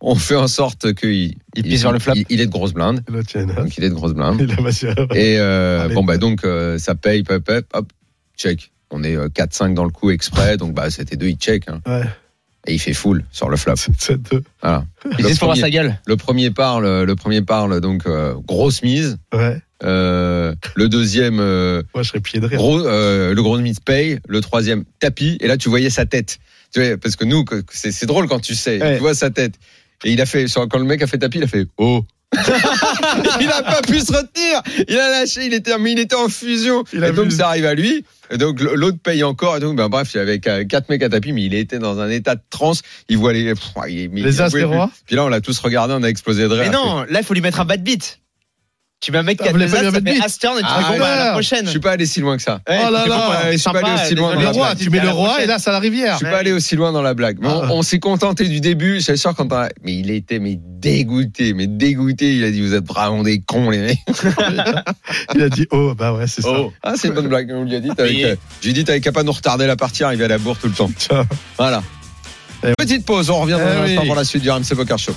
Speaker 5: On fait en sorte qu'il
Speaker 7: Il pisse vers le flop.
Speaker 5: Il, il est de grosse blinde. Donc il est de grosse blinde.
Speaker 6: Il
Speaker 5: Et euh,
Speaker 6: Allez.
Speaker 5: bon bah donc euh, ça paye, hop, hop, hop, check. On est euh, 4-5 dans le coup exprès, donc bah c'était deux, il check. hein.
Speaker 6: Ouais.
Speaker 5: Et il fait full sur le flop.
Speaker 6: 7-2.
Speaker 5: Voilà.
Speaker 7: Il
Speaker 5: Le
Speaker 7: existe pour voir
Speaker 5: premier,
Speaker 7: sa gueule.
Speaker 5: le premier parle, le premier parle donc euh, grosse mise.
Speaker 6: Ouais.
Speaker 5: Euh, le deuxième euh,
Speaker 6: Moi, je serais plié de rire.
Speaker 5: gros, euh, le gros mise paye. Le troisième tapis. Et là tu voyais sa tête. Tu vois, parce que nous c'est c'est drôle quand tu sais,
Speaker 7: Ouais.
Speaker 5: tu vois sa tête. Et il a fait quand le mec a fait tapis, il a fait oh. il a pas pu se retenir. Il a lâché. Il était, mais il était en fusion.
Speaker 6: Il a
Speaker 5: et donc
Speaker 6: vu.
Speaker 5: ça arrive à lui. Et donc l'autre paye encore. Et donc ben bref, il y avait quatre mecs à tapis, mais il était dans un état de transe. Il voit les. pff, il-
Speaker 6: Les
Speaker 5: il
Speaker 6: as, les rois.
Speaker 5: Puis là, on l'a tous regardé, on a explosé de rire.
Speaker 7: Mais non, là, il faut lui mettre un bad beat. Tu mets un mec qui
Speaker 6: Ah,
Speaker 7: a
Speaker 6: vous
Speaker 7: deux
Speaker 6: l'avez pas
Speaker 7: as,
Speaker 6: mis un
Speaker 7: ça
Speaker 6: bad
Speaker 7: fait
Speaker 6: beat
Speaker 7: As-turn et tu
Speaker 5: Ah,
Speaker 7: fais bon, bah, à la prochaine.
Speaker 5: Je suis pas allé si loin que ça.
Speaker 7: Ouais,
Speaker 6: Oh là là.
Speaker 5: Je suis pas allé aussi loin dans
Speaker 6: Le
Speaker 5: la
Speaker 6: roi,
Speaker 5: blague.
Speaker 6: tu mets le roi et là, c'est la rivière.
Speaker 5: Je suis pas allé aussi loin dans la blague. On,
Speaker 6: Ah.
Speaker 5: on s'est contenté du début. Je suis sûr quand. Mais il était mais dégoûté, mais dégoûté. Il a dit vous êtes vraiment des cons les mecs.
Speaker 6: Il a dit, oh, bah ouais, c'est ça.
Speaker 7: Oh.
Speaker 5: Ah c'est une bonne blague. On lui a dit.
Speaker 7: Oui.
Speaker 5: J'ai dit t'avais qu'à pas nous retarder la partie, arriver à la bourre tout le temps. Voilà.
Speaker 6: Eh
Speaker 5: Petite pause. On revient dans
Speaker 6: Eh
Speaker 5: un instant
Speaker 6: oui.
Speaker 5: pour la suite du RMC Poker Show.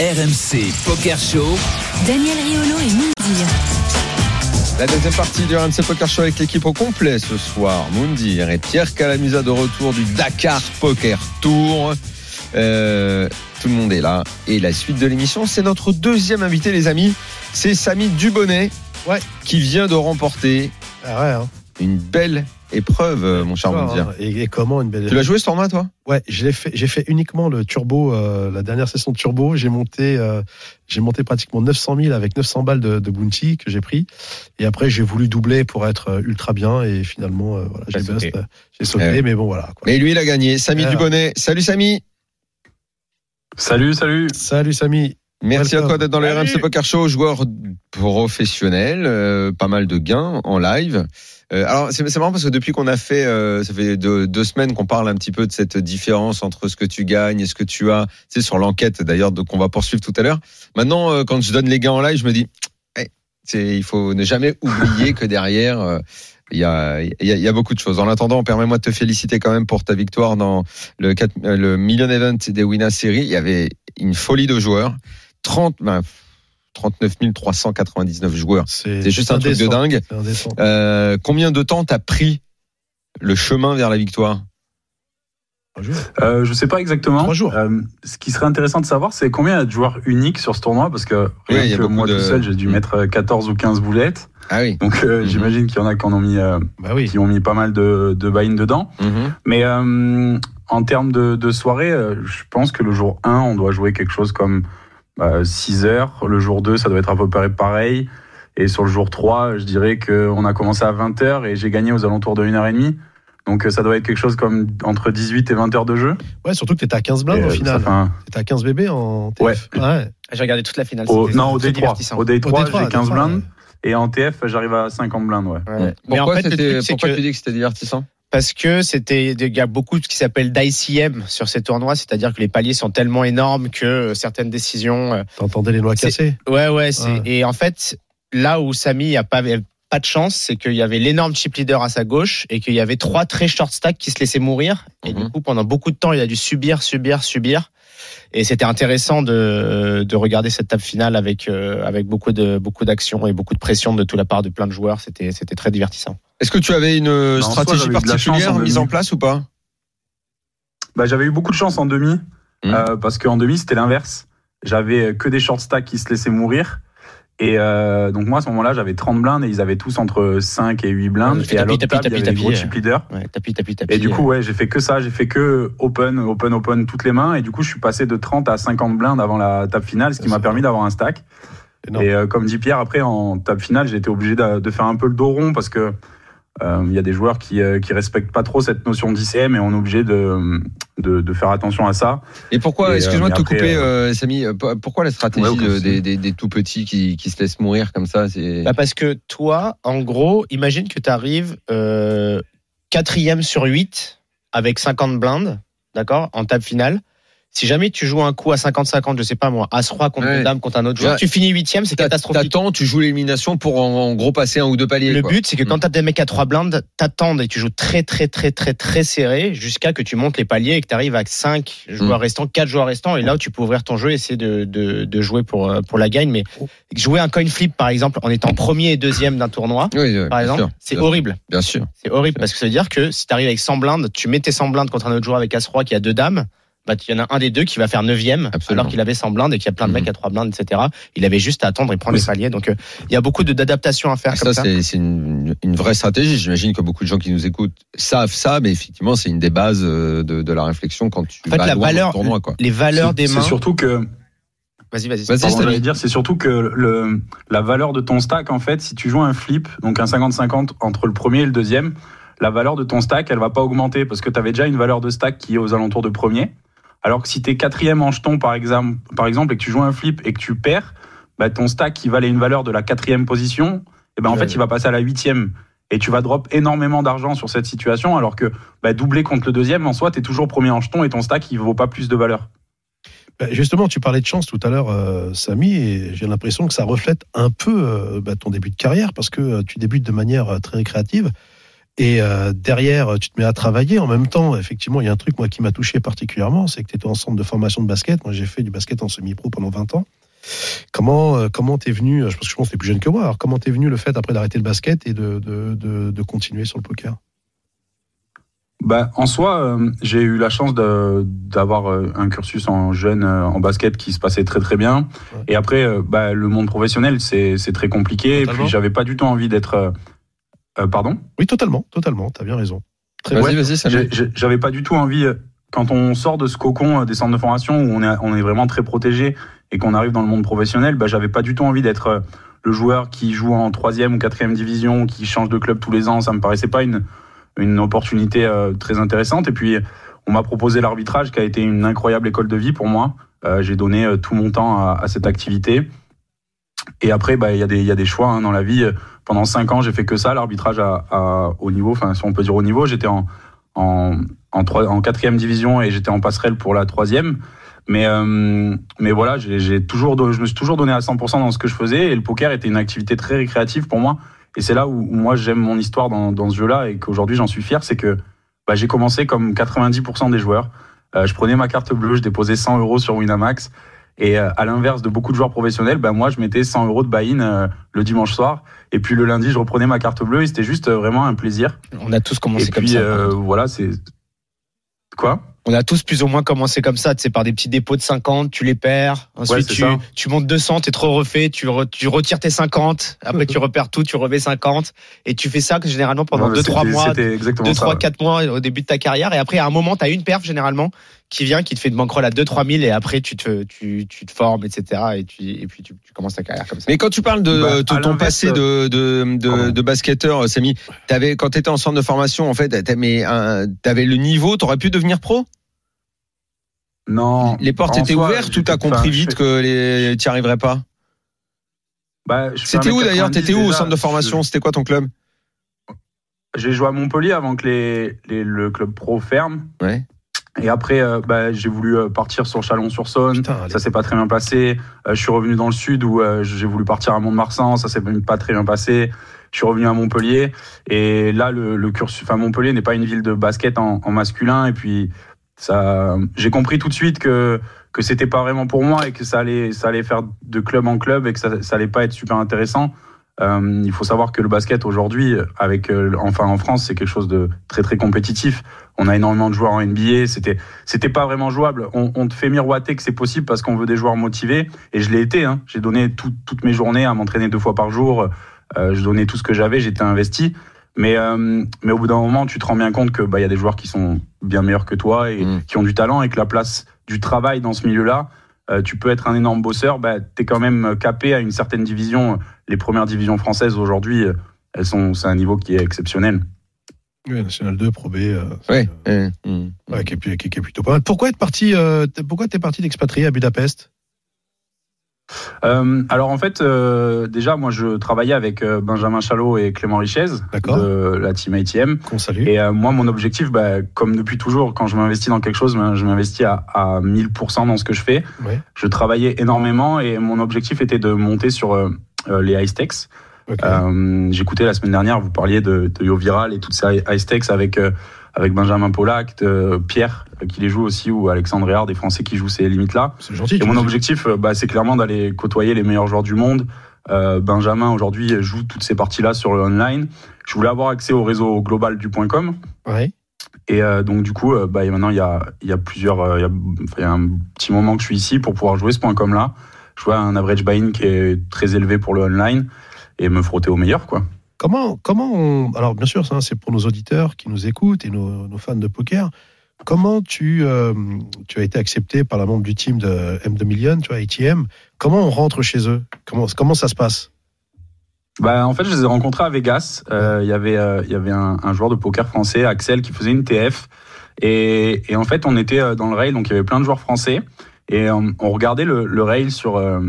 Speaker 4: RMC Poker Show.
Speaker 3: Daniel Riolo et Moundir.
Speaker 5: La deuxième partie du RMC Poker Show avec l'équipe au complet ce soir. Moundir et Pierre Calamusa de retour du Dakar Poker Tour. Euh, tout le monde est là. Et la suite de l'émission, c'est notre deuxième invité, les amis. C'est Samy Dubonnet.
Speaker 6: Ouais.
Speaker 5: Qui vient de remporter
Speaker 6: Ah ouais, hein.
Speaker 5: une belle épreuve, euh, mon cher Moundir.
Speaker 6: Hein. Et, et comment une belle.
Speaker 5: Tu l'as joué ce tournoi, toi?
Speaker 6: Ouais, je l'ai fait. J'ai fait uniquement le turbo, euh, la dernière session de turbo. J'ai monté, euh, j'ai monté pratiquement 900 000 avec 900 balles de, de bounty que j'ai pris. Et après, j'ai voulu doubler pour être ultra bien. Et finalement, euh, voilà, j'ai
Speaker 7: sauté.
Speaker 6: j'ai sauté,
Speaker 5: Ouais.
Speaker 6: mais bon, voilà. Quoi.
Speaker 5: Mais lui, il a gagné. Samy. Dubonnet. Salut, Samy.
Speaker 9: Salut, salut.
Speaker 6: Salut Samy.
Speaker 5: Merci à toi d'être dans le
Speaker 7: Salut.
Speaker 5: RMC Poker Show, joueur professionnel, euh, pas mal de gains en live. Euh, alors c'est c'est marrant parce que depuis qu'on a fait, euh, ça fait deux, semaines qu'on parle un petit peu de cette différence entre ce que tu gagnes et ce que tu as, sais, sur l'enquête d'ailleurs qu'on va poursuivre tout à l'heure. Maintenant, euh, quand je donne les gains en live, je me dis, eh, c'est- il faut ne jamais oublier que derrière. il y, a, beaucoup de choses. En attendant, permets-moi de te féliciter quand même pour ta victoire dans le, 4 le Million Event des Winner Series. Il y avait une folie de joueurs. 30, ben, 39 399 joueurs. C'est juste un truc de dingue. Euh, combien de temps t'as pris le chemin vers la victoire?
Speaker 9: Euh, je sais pas exactement.
Speaker 6: Trois jours.
Speaker 9: Euh, ce qui serait intéressant de savoir, c'est combien il y a de joueurs uniques sur ce tournoi, parce que
Speaker 5: Oui,
Speaker 9: rien que
Speaker 5: beaucoup
Speaker 9: moi
Speaker 5: de-
Speaker 9: tout seul, j'ai dû
Speaker 5: Mm.
Speaker 9: mettre euh, 14 ou 15 boulettes.
Speaker 5: Ah oui.
Speaker 9: Donc euh,
Speaker 5: Mhm.
Speaker 9: j'imagine qu'il y en a qui en ont mis, euh,
Speaker 6: Bah oui.
Speaker 9: qui ont mis pas mal de, de buy-in dedans.
Speaker 5: Mhm.
Speaker 9: Mais euh, en termes de, de soirée, euh, je pense que le jour 1, on doit jouer quelque chose comme 6 heures. Le jour 2, ça doit être à peu près pareil. Et sur le jour 3, je dirais qu'on a commencé à 20h et j'ai gagné aux alentours de 1h30. Donc euh, ça doit être quelque chose comme entre 18 et 20 heures de jeu.
Speaker 6: Ouais, surtout que t'étais à 15 blindes
Speaker 9: Et,
Speaker 6: au
Speaker 9: euh,
Speaker 6: final.
Speaker 9: un-
Speaker 6: T'étais à 15 bébés en TF.
Speaker 9: Ouais.
Speaker 6: ouais.
Speaker 7: J'ai regardé toute la finale.
Speaker 9: Au, non, au
Speaker 7: très
Speaker 9: D3.
Speaker 7: divertissant.
Speaker 9: Au D3,
Speaker 6: Au Détroit,
Speaker 9: j'ai 15
Speaker 6: Détroit,
Speaker 9: blindes.
Speaker 6: ouais.
Speaker 9: Et en TF, j'arrive à 50 blindes, ouais.
Speaker 7: Ouais. Mais en
Speaker 5: Pourquoi,
Speaker 7: fait,
Speaker 5: pourquoi
Speaker 7: que-
Speaker 5: tu dis que c'était divertissant?
Speaker 7: Parce que c'était il y a beaucoup de ce qui s'appelle d'ICM sur ces tournois, c'est-à-dire que les paliers sont tellement énormes que certaines décisions euh,
Speaker 6: T'entendais les noix
Speaker 7: C'est-
Speaker 6: cassées.
Speaker 7: Ouais, ouais. Et en fait, là où Samy a pas, pas de chance, c'est qu'il y avait l'énorme chip leader à sa gauche et qu'il y avait trois très short stacks qui se laissaient mourir. Et
Speaker 5: Mhm.
Speaker 7: du coup, pendant beaucoup de temps, il a dû subir, subir, subir. Et c'était intéressant de, de regarder cette table finale avec, euh, avec beaucoup de beaucoup d'action et beaucoup de pression de toute la part de plein de joueurs. C'était c'était très divertissant.
Speaker 5: Est-ce que tu avais une euh,
Speaker 9: soi,
Speaker 5: stratégie
Speaker 9: chance
Speaker 5: particulière
Speaker 9: en
Speaker 5: mise en place ou pas?
Speaker 9: Bah, j'avais eu beaucoup de chance en demi,
Speaker 5: Mhm.
Speaker 9: euh, parce qu'en demi, c'était l'inverse. J'avais que des short stacks qui se laissaient mourir. Et euh, donc moi, à ce moment-là, j'avais 30 blindes et ils avaient tous entre 5 et 8 blindes.
Speaker 7: Ouais,
Speaker 9: et à
Speaker 7: tapis,
Speaker 9: l'autre
Speaker 7: tapis,
Speaker 9: table, il y
Speaker 7: tapis,
Speaker 9: avait des gros
Speaker 7: tapis,
Speaker 9: chip leaders.
Speaker 7: Ouais, tapis, tapis, tapis.
Speaker 9: Et du coup, ouais, j'ai fait que ça, j'ai fait que open, open, open toutes les mains. Et du coup, je suis passé de 30 à 50 blindes avant la table finale, ce qui m'a permis d'avoir un stack.
Speaker 6: Énorme.
Speaker 9: Et euh, comme dit Pierre, après, en table finale, j'ai été obligé de, de faire un peu le dos rond parce que euh, il y a des joueurs qui, euh, qui respectent pas trop cette notion d'ICM et on est obligé de, de, de faire attention à ça.
Speaker 5: Et pourquoi,
Speaker 9: Et, euh,
Speaker 5: excuse-moi de te couper,
Speaker 9: euh,
Speaker 5: euh, Samy, euh, pourquoi la stratégie
Speaker 9: Ouais,
Speaker 5: de- des, des, des tout petits qui, qui se laissent mourir comme ça.
Speaker 7: Bah parce que toi, en gros, imagine que tu arrives euh, quatrième sur 8 avec 50 blindes, d'accord, en table finale. Si jamais tu joues un coup à 50-50, je sais pas moi, As-Roi contre
Speaker 5: Ouais.
Speaker 7: Dame contre un autre joueur, tu finis huitième, c'est
Speaker 5: T'a-
Speaker 7: catastrophique.
Speaker 5: T'attends, tu joues l'élimination pour en, en gros passer un ou deux paliers.
Speaker 7: Le
Speaker 5: quoi.
Speaker 7: but, c'est que quand t'as des mecs à trois blindes, t'attendes et tu joues très très très très très serré jusqu'à que tu montes les paliers et que tu arrives à 5 joueurs
Speaker 5: Mm.
Speaker 7: restants, 4 joueurs restants. Et là où tu peux ouvrir ton jeu et essayer de, de, de jouer pour, euh, pour la gagne. Mais jouer un coin flip, par exemple, en étant premier et deuxième d'un tournoi,
Speaker 5: Oui, oui,
Speaker 7: par exemple, c'est horrible.
Speaker 5: Bien sûr.
Speaker 7: C'est horrible parce que ça veut dire que si tu arrives avec 100 blindes, tu mets tes 100 blindes contre un autre joueur avec As-Roi qui a deux dames, bah, il y en a un des deux qui va faire 9ème
Speaker 5: Absolument.
Speaker 7: alors qu'il avait 100 blindes et qu'il y a plein de
Speaker 5: Mhm.
Speaker 7: mecs à 3 blindes, etc. Il avait juste à attendre et prendre
Speaker 9: Oui,
Speaker 7: les paliers. Donc euh, il y a beaucoup de- d'adaptations à faire comme
Speaker 5: Ça,
Speaker 7: ça.
Speaker 5: c'est c'est une, une vraie stratégie. J'imagine que beaucoup de gens qui nous écoutent savent ça, mais effectivement, c'est une des bases euh, de, de la réflexion quand tu
Speaker 7: En fait,
Speaker 5: vas
Speaker 7: la
Speaker 5: loin dans le
Speaker 7: valeur,
Speaker 5: tournoi. Quoi.
Speaker 7: les valeurs
Speaker 9: C'est-
Speaker 7: des
Speaker 9: C'est
Speaker 7: mains.
Speaker 9: surtout que
Speaker 7: Vas-y, vas-y.
Speaker 9: J'allais dire, c'est surtout que le, la valeur de ton stack, en fait, si tu joues un flip, donc un 50-50 entre le premier et le deuxième, la valeur de ton stack, elle va pas augmenter parce que tu avais déjà une valeur de stack qui est aux alentours de premier. Alors que si tu es quatrième en jeton, par exemple, par exemple, et que tu joues un flip et que tu perds, bah, ton stack qui valait une valeur de la quatrième position, et ben en fait, il va passer à la huitième. Et tu vas drop énormément d'argent sur cette situation, alors que bah, doubler contre le deuxième, en soi, tu es toujours premier en jeton et ton stack, il vaut pas plus de valeur.
Speaker 6: Bah, Justement, tu parlais de chance tout à l'heure, euh, Samy, et j'ai l'impression que ça reflète un peu euh, bah, ton début de carrière, parce que euh, tu débutes de manière très récréative, et euh, derrière, tu te mets à travailler. En même temps, effectivement, il y a un truc moi qui m'a touché particulièrement, c'est que tu étais en centre de formation de basket. Moi, j'ai fait du basket en semi-pro pendant 20 ans. Comment euh, comment t'es venu Je pense que je pense que t'es plus jeune que moi. Alors comment t'es venu le fait après d'arrêter le basket et de, de, de, de continuer sur le poker?
Speaker 9: Bah, en soi, euh, j'ai eu la chance d'avoir euh, un cursus en jeune euh, en basket qui se passait très très bien.
Speaker 6: Ouais.
Speaker 9: Et après, euh, bah, le monde professionnel, c'est c'est très compliqué. Et puis, j'avais pas du tout envie d'être. Euh, pardon?
Speaker 6: Oui, totalement, totalement. T'as bien raison. Très
Speaker 5: Vas-y,
Speaker 6: bien.
Speaker 5: vas-y,
Speaker 9: J'avais pas du tout envie. euh, Quand on sort de ce cocon euh, des centres de formation où on est, on est vraiment très protégé et qu'on arrive dans le monde professionnel, bah, j'avais pas du tout envie d'être le joueur qui joue en troisième ou quatrième division, qui change de club tous les ans. Ça me paraissait pas une, une opportunité euh, très intéressante. Et puis, on m'a proposé l'arbitrage qui a été une incroyable école de vie pour moi. Euh, J'ai donné euh, tout mon temps à, à cette activité. Et après, bah, il y, a des- il y a des choix hein, dans la vie. Pendant cinq ans, j'ai fait que ça, l'arbitrage à, à haut niveau. Enfin, si on peut dire haut niveau, j'étais en, en, en, trois- en quatrième division et j'étais en passerelle pour la troisième. Mais, euh, mais voilà, j'ai toujours, je me suis toujours donné à 100% dans ce que je faisais et le poker était une activité très récréative pour moi. Et c'est là où, où moi j'aime mon histoire dans, dans ce jeu-là et qu'aujourd'hui j'en suis fier, c'est que bah, j'ai commencé comme 90% des joueurs. Euh, je prenais ma carte bleue, je déposais 100 euros sur Winamax. Et euh, à l'inverse de beaucoup de joueurs professionnels, bah, moi je mettais 100 euros de buy-in euh, le dimanche soir. Et puis le lundi, je reprenais ma carte bleue et c'était juste euh, vraiment un plaisir.
Speaker 7: On a tous commencé
Speaker 9: et
Speaker 7: comme
Speaker 9: puis
Speaker 7: ça.
Speaker 9: euh, voilà, c'est. Quoi?
Speaker 7: On a tous plus ou moins commencé comme ça, sais, par des petits dépôts de 50, tu les perds, ensuite
Speaker 9: c'est
Speaker 7: tu,
Speaker 9: ça.
Speaker 7: tu montes 200, t'es trop refait, tu, re- tu retires tes 50, après tu repères tout, tu remets 50, et tu fais ça que généralement pendant
Speaker 9: Ouais,
Speaker 7: 2-3
Speaker 9: c'était-
Speaker 7: mois,
Speaker 9: C'était exactement
Speaker 7: 2,
Speaker 9: ça.
Speaker 7: 3,
Speaker 9: ouais.
Speaker 7: 4 mois au début de ta carrière, et après à un moment, tu as une perf généralement qui vient, qui te fait une bankroll à 2-3 000 et après tu te, tu, tu te formes, etc. Et, tu, et puis tu, tu commences ta carrière comme ça.
Speaker 5: Mais quand tu parles de,
Speaker 9: Bah, à
Speaker 5: ton passé de, de, de, de basketteur, Samy, t'avais, quand tu étais en centre de formation, en fait, t'avais, un- t'avais le niveau, t'aurais pu devenir pro?
Speaker 9: Non.
Speaker 5: Les portes
Speaker 9: en
Speaker 5: étaient
Speaker 9: soi,
Speaker 5: ouvertes ou
Speaker 9: j'étais-
Speaker 5: t'as compris vite
Speaker 9: je-
Speaker 5: que les, t'y arriverais pas?
Speaker 9: Bah,
Speaker 5: C'était où
Speaker 9: 1m90
Speaker 5: d'ailleurs? T'étais où au centre de formation? C'était quoi ton club?
Speaker 9: J'ai joué à Montpellier avant que les, les- le club pro ferme.
Speaker 5: Ouais.
Speaker 9: Et après, euh, bah, j'ai voulu euh, partir sur Chalon-sur-Saône. Ça s'est pas très bien passé. Euh, je suis revenu dans le sud où euh, j'ai voulu partir à Mont-de-Marsan. Ça s'est même pas très bien passé. Je suis revenu à Montpellier. Et là, le, le cursus, enfin, Montpellier n'est pas une ville de basket en, en masculin. Et puis, ça, j'ai compris tout de suite que que c'était pas vraiment pour moi et que ça allait ça allait faire de club en club et que ça, ça allait pas être super intéressant. Euh, il faut savoir que le basket aujourd'hui, avec euh, enfin en France, c'est quelque chose de très très compétitif. On a énormément de joueurs en NBA. C'était c'était pas vraiment jouable. On, on te fait miroiter que c'est possible parce qu'on veut des joueurs motivés. Et je l'ai été. Hein. J'ai donné tout- toutes mes journées à m'entraîner deux fois par jour. Euh, je donnais tout ce que j'avais. J'étais investi. Mais mais au bout d'un moment, tu te rends bien compte que bah il y a des joueurs qui sont bien meilleurs que toi et
Speaker 5: Mm.
Speaker 9: qui ont du talent et que la place du travail dans ce milieu-là, tu peux être un énorme bosseur. Bah t'es quand même capé à une certaine division. Les premières divisions françaises aujourd'hui, euh, elles sont c'est un niveau qui est exceptionnel.
Speaker 6: Oui, National 2, Pro B. euh, euh,
Speaker 5: ouais,
Speaker 6: qui, est, qui est- qui est plutôt pas mal. Pourquoi être parti, euh, t'es- pourquoi t'es parti d'expatrié à Budapest?
Speaker 9: Euh, alors en fait, euh, déjà moi je travaillais avec euh, Benjamin Chalot et Clément Richez de la team ATM.
Speaker 6: Qu'on salue.
Speaker 9: Et euh, moi, mon objectif, bah, comme depuis toujours, quand je m'investis dans quelque chose, ben, je m'investis à, à 1000% dans ce que je fais.
Speaker 6: Ouais.
Speaker 9: Je travaillais énormément et mon objectif était de monter sur les high stakes. J'écoutais la semaine dernière, vous parliez de, de Yo Viral et toutes ces high stakes avec, avec Benjamin Pollack, de Pierre euh, qui les joue aussi, ou Alexandre Réard, des Français qui jouent ces limites-là.
Speaker 6: c'est gentil.
Speaker 9: Et mon objectif, euh, bah, c'est clairement d'aller côtoyer les meilleurs joueurs du monde. Euh, Benjamin, aujourd'hui, joue toutes ces parties-là sur le online. Je voulais avoir accès au réseau global du point .com.
Speaker 6: Ouais.
Speaker 9: Et euh, donc, du coup, euh, bah, et maintenant, il y a, y a plusieurs. euh, Il y, a, enfin, il y a un petit moment que je suis ici pour pouvoir jouer ce point .com-là. Je vois un average buy-in qui est très élevé pour le online et me frotter au meilleur, quoi.
Speaker 6: Comment, comment on... Alors, bien sûr, ça, c'est pour nos auditeurs qui nous écoutent et nos, fans de poker. Comment tu, euh, tu as été accepté par la membre du team de M2 Million, tu vois, ATM Comment on rentre chez eux? Comment, comment ça se passe?
Speaker 9: Bah, en fait, je les ai rencontrés à Vegas. Euh, Il y avait, euh, y avait un, joueur de poker français, Axel, qui faisait une TF. Et, et en fait, on était dans le rail, donc il y avait plein de joueurs français. Et on, on regardait le, le rail sur, euh,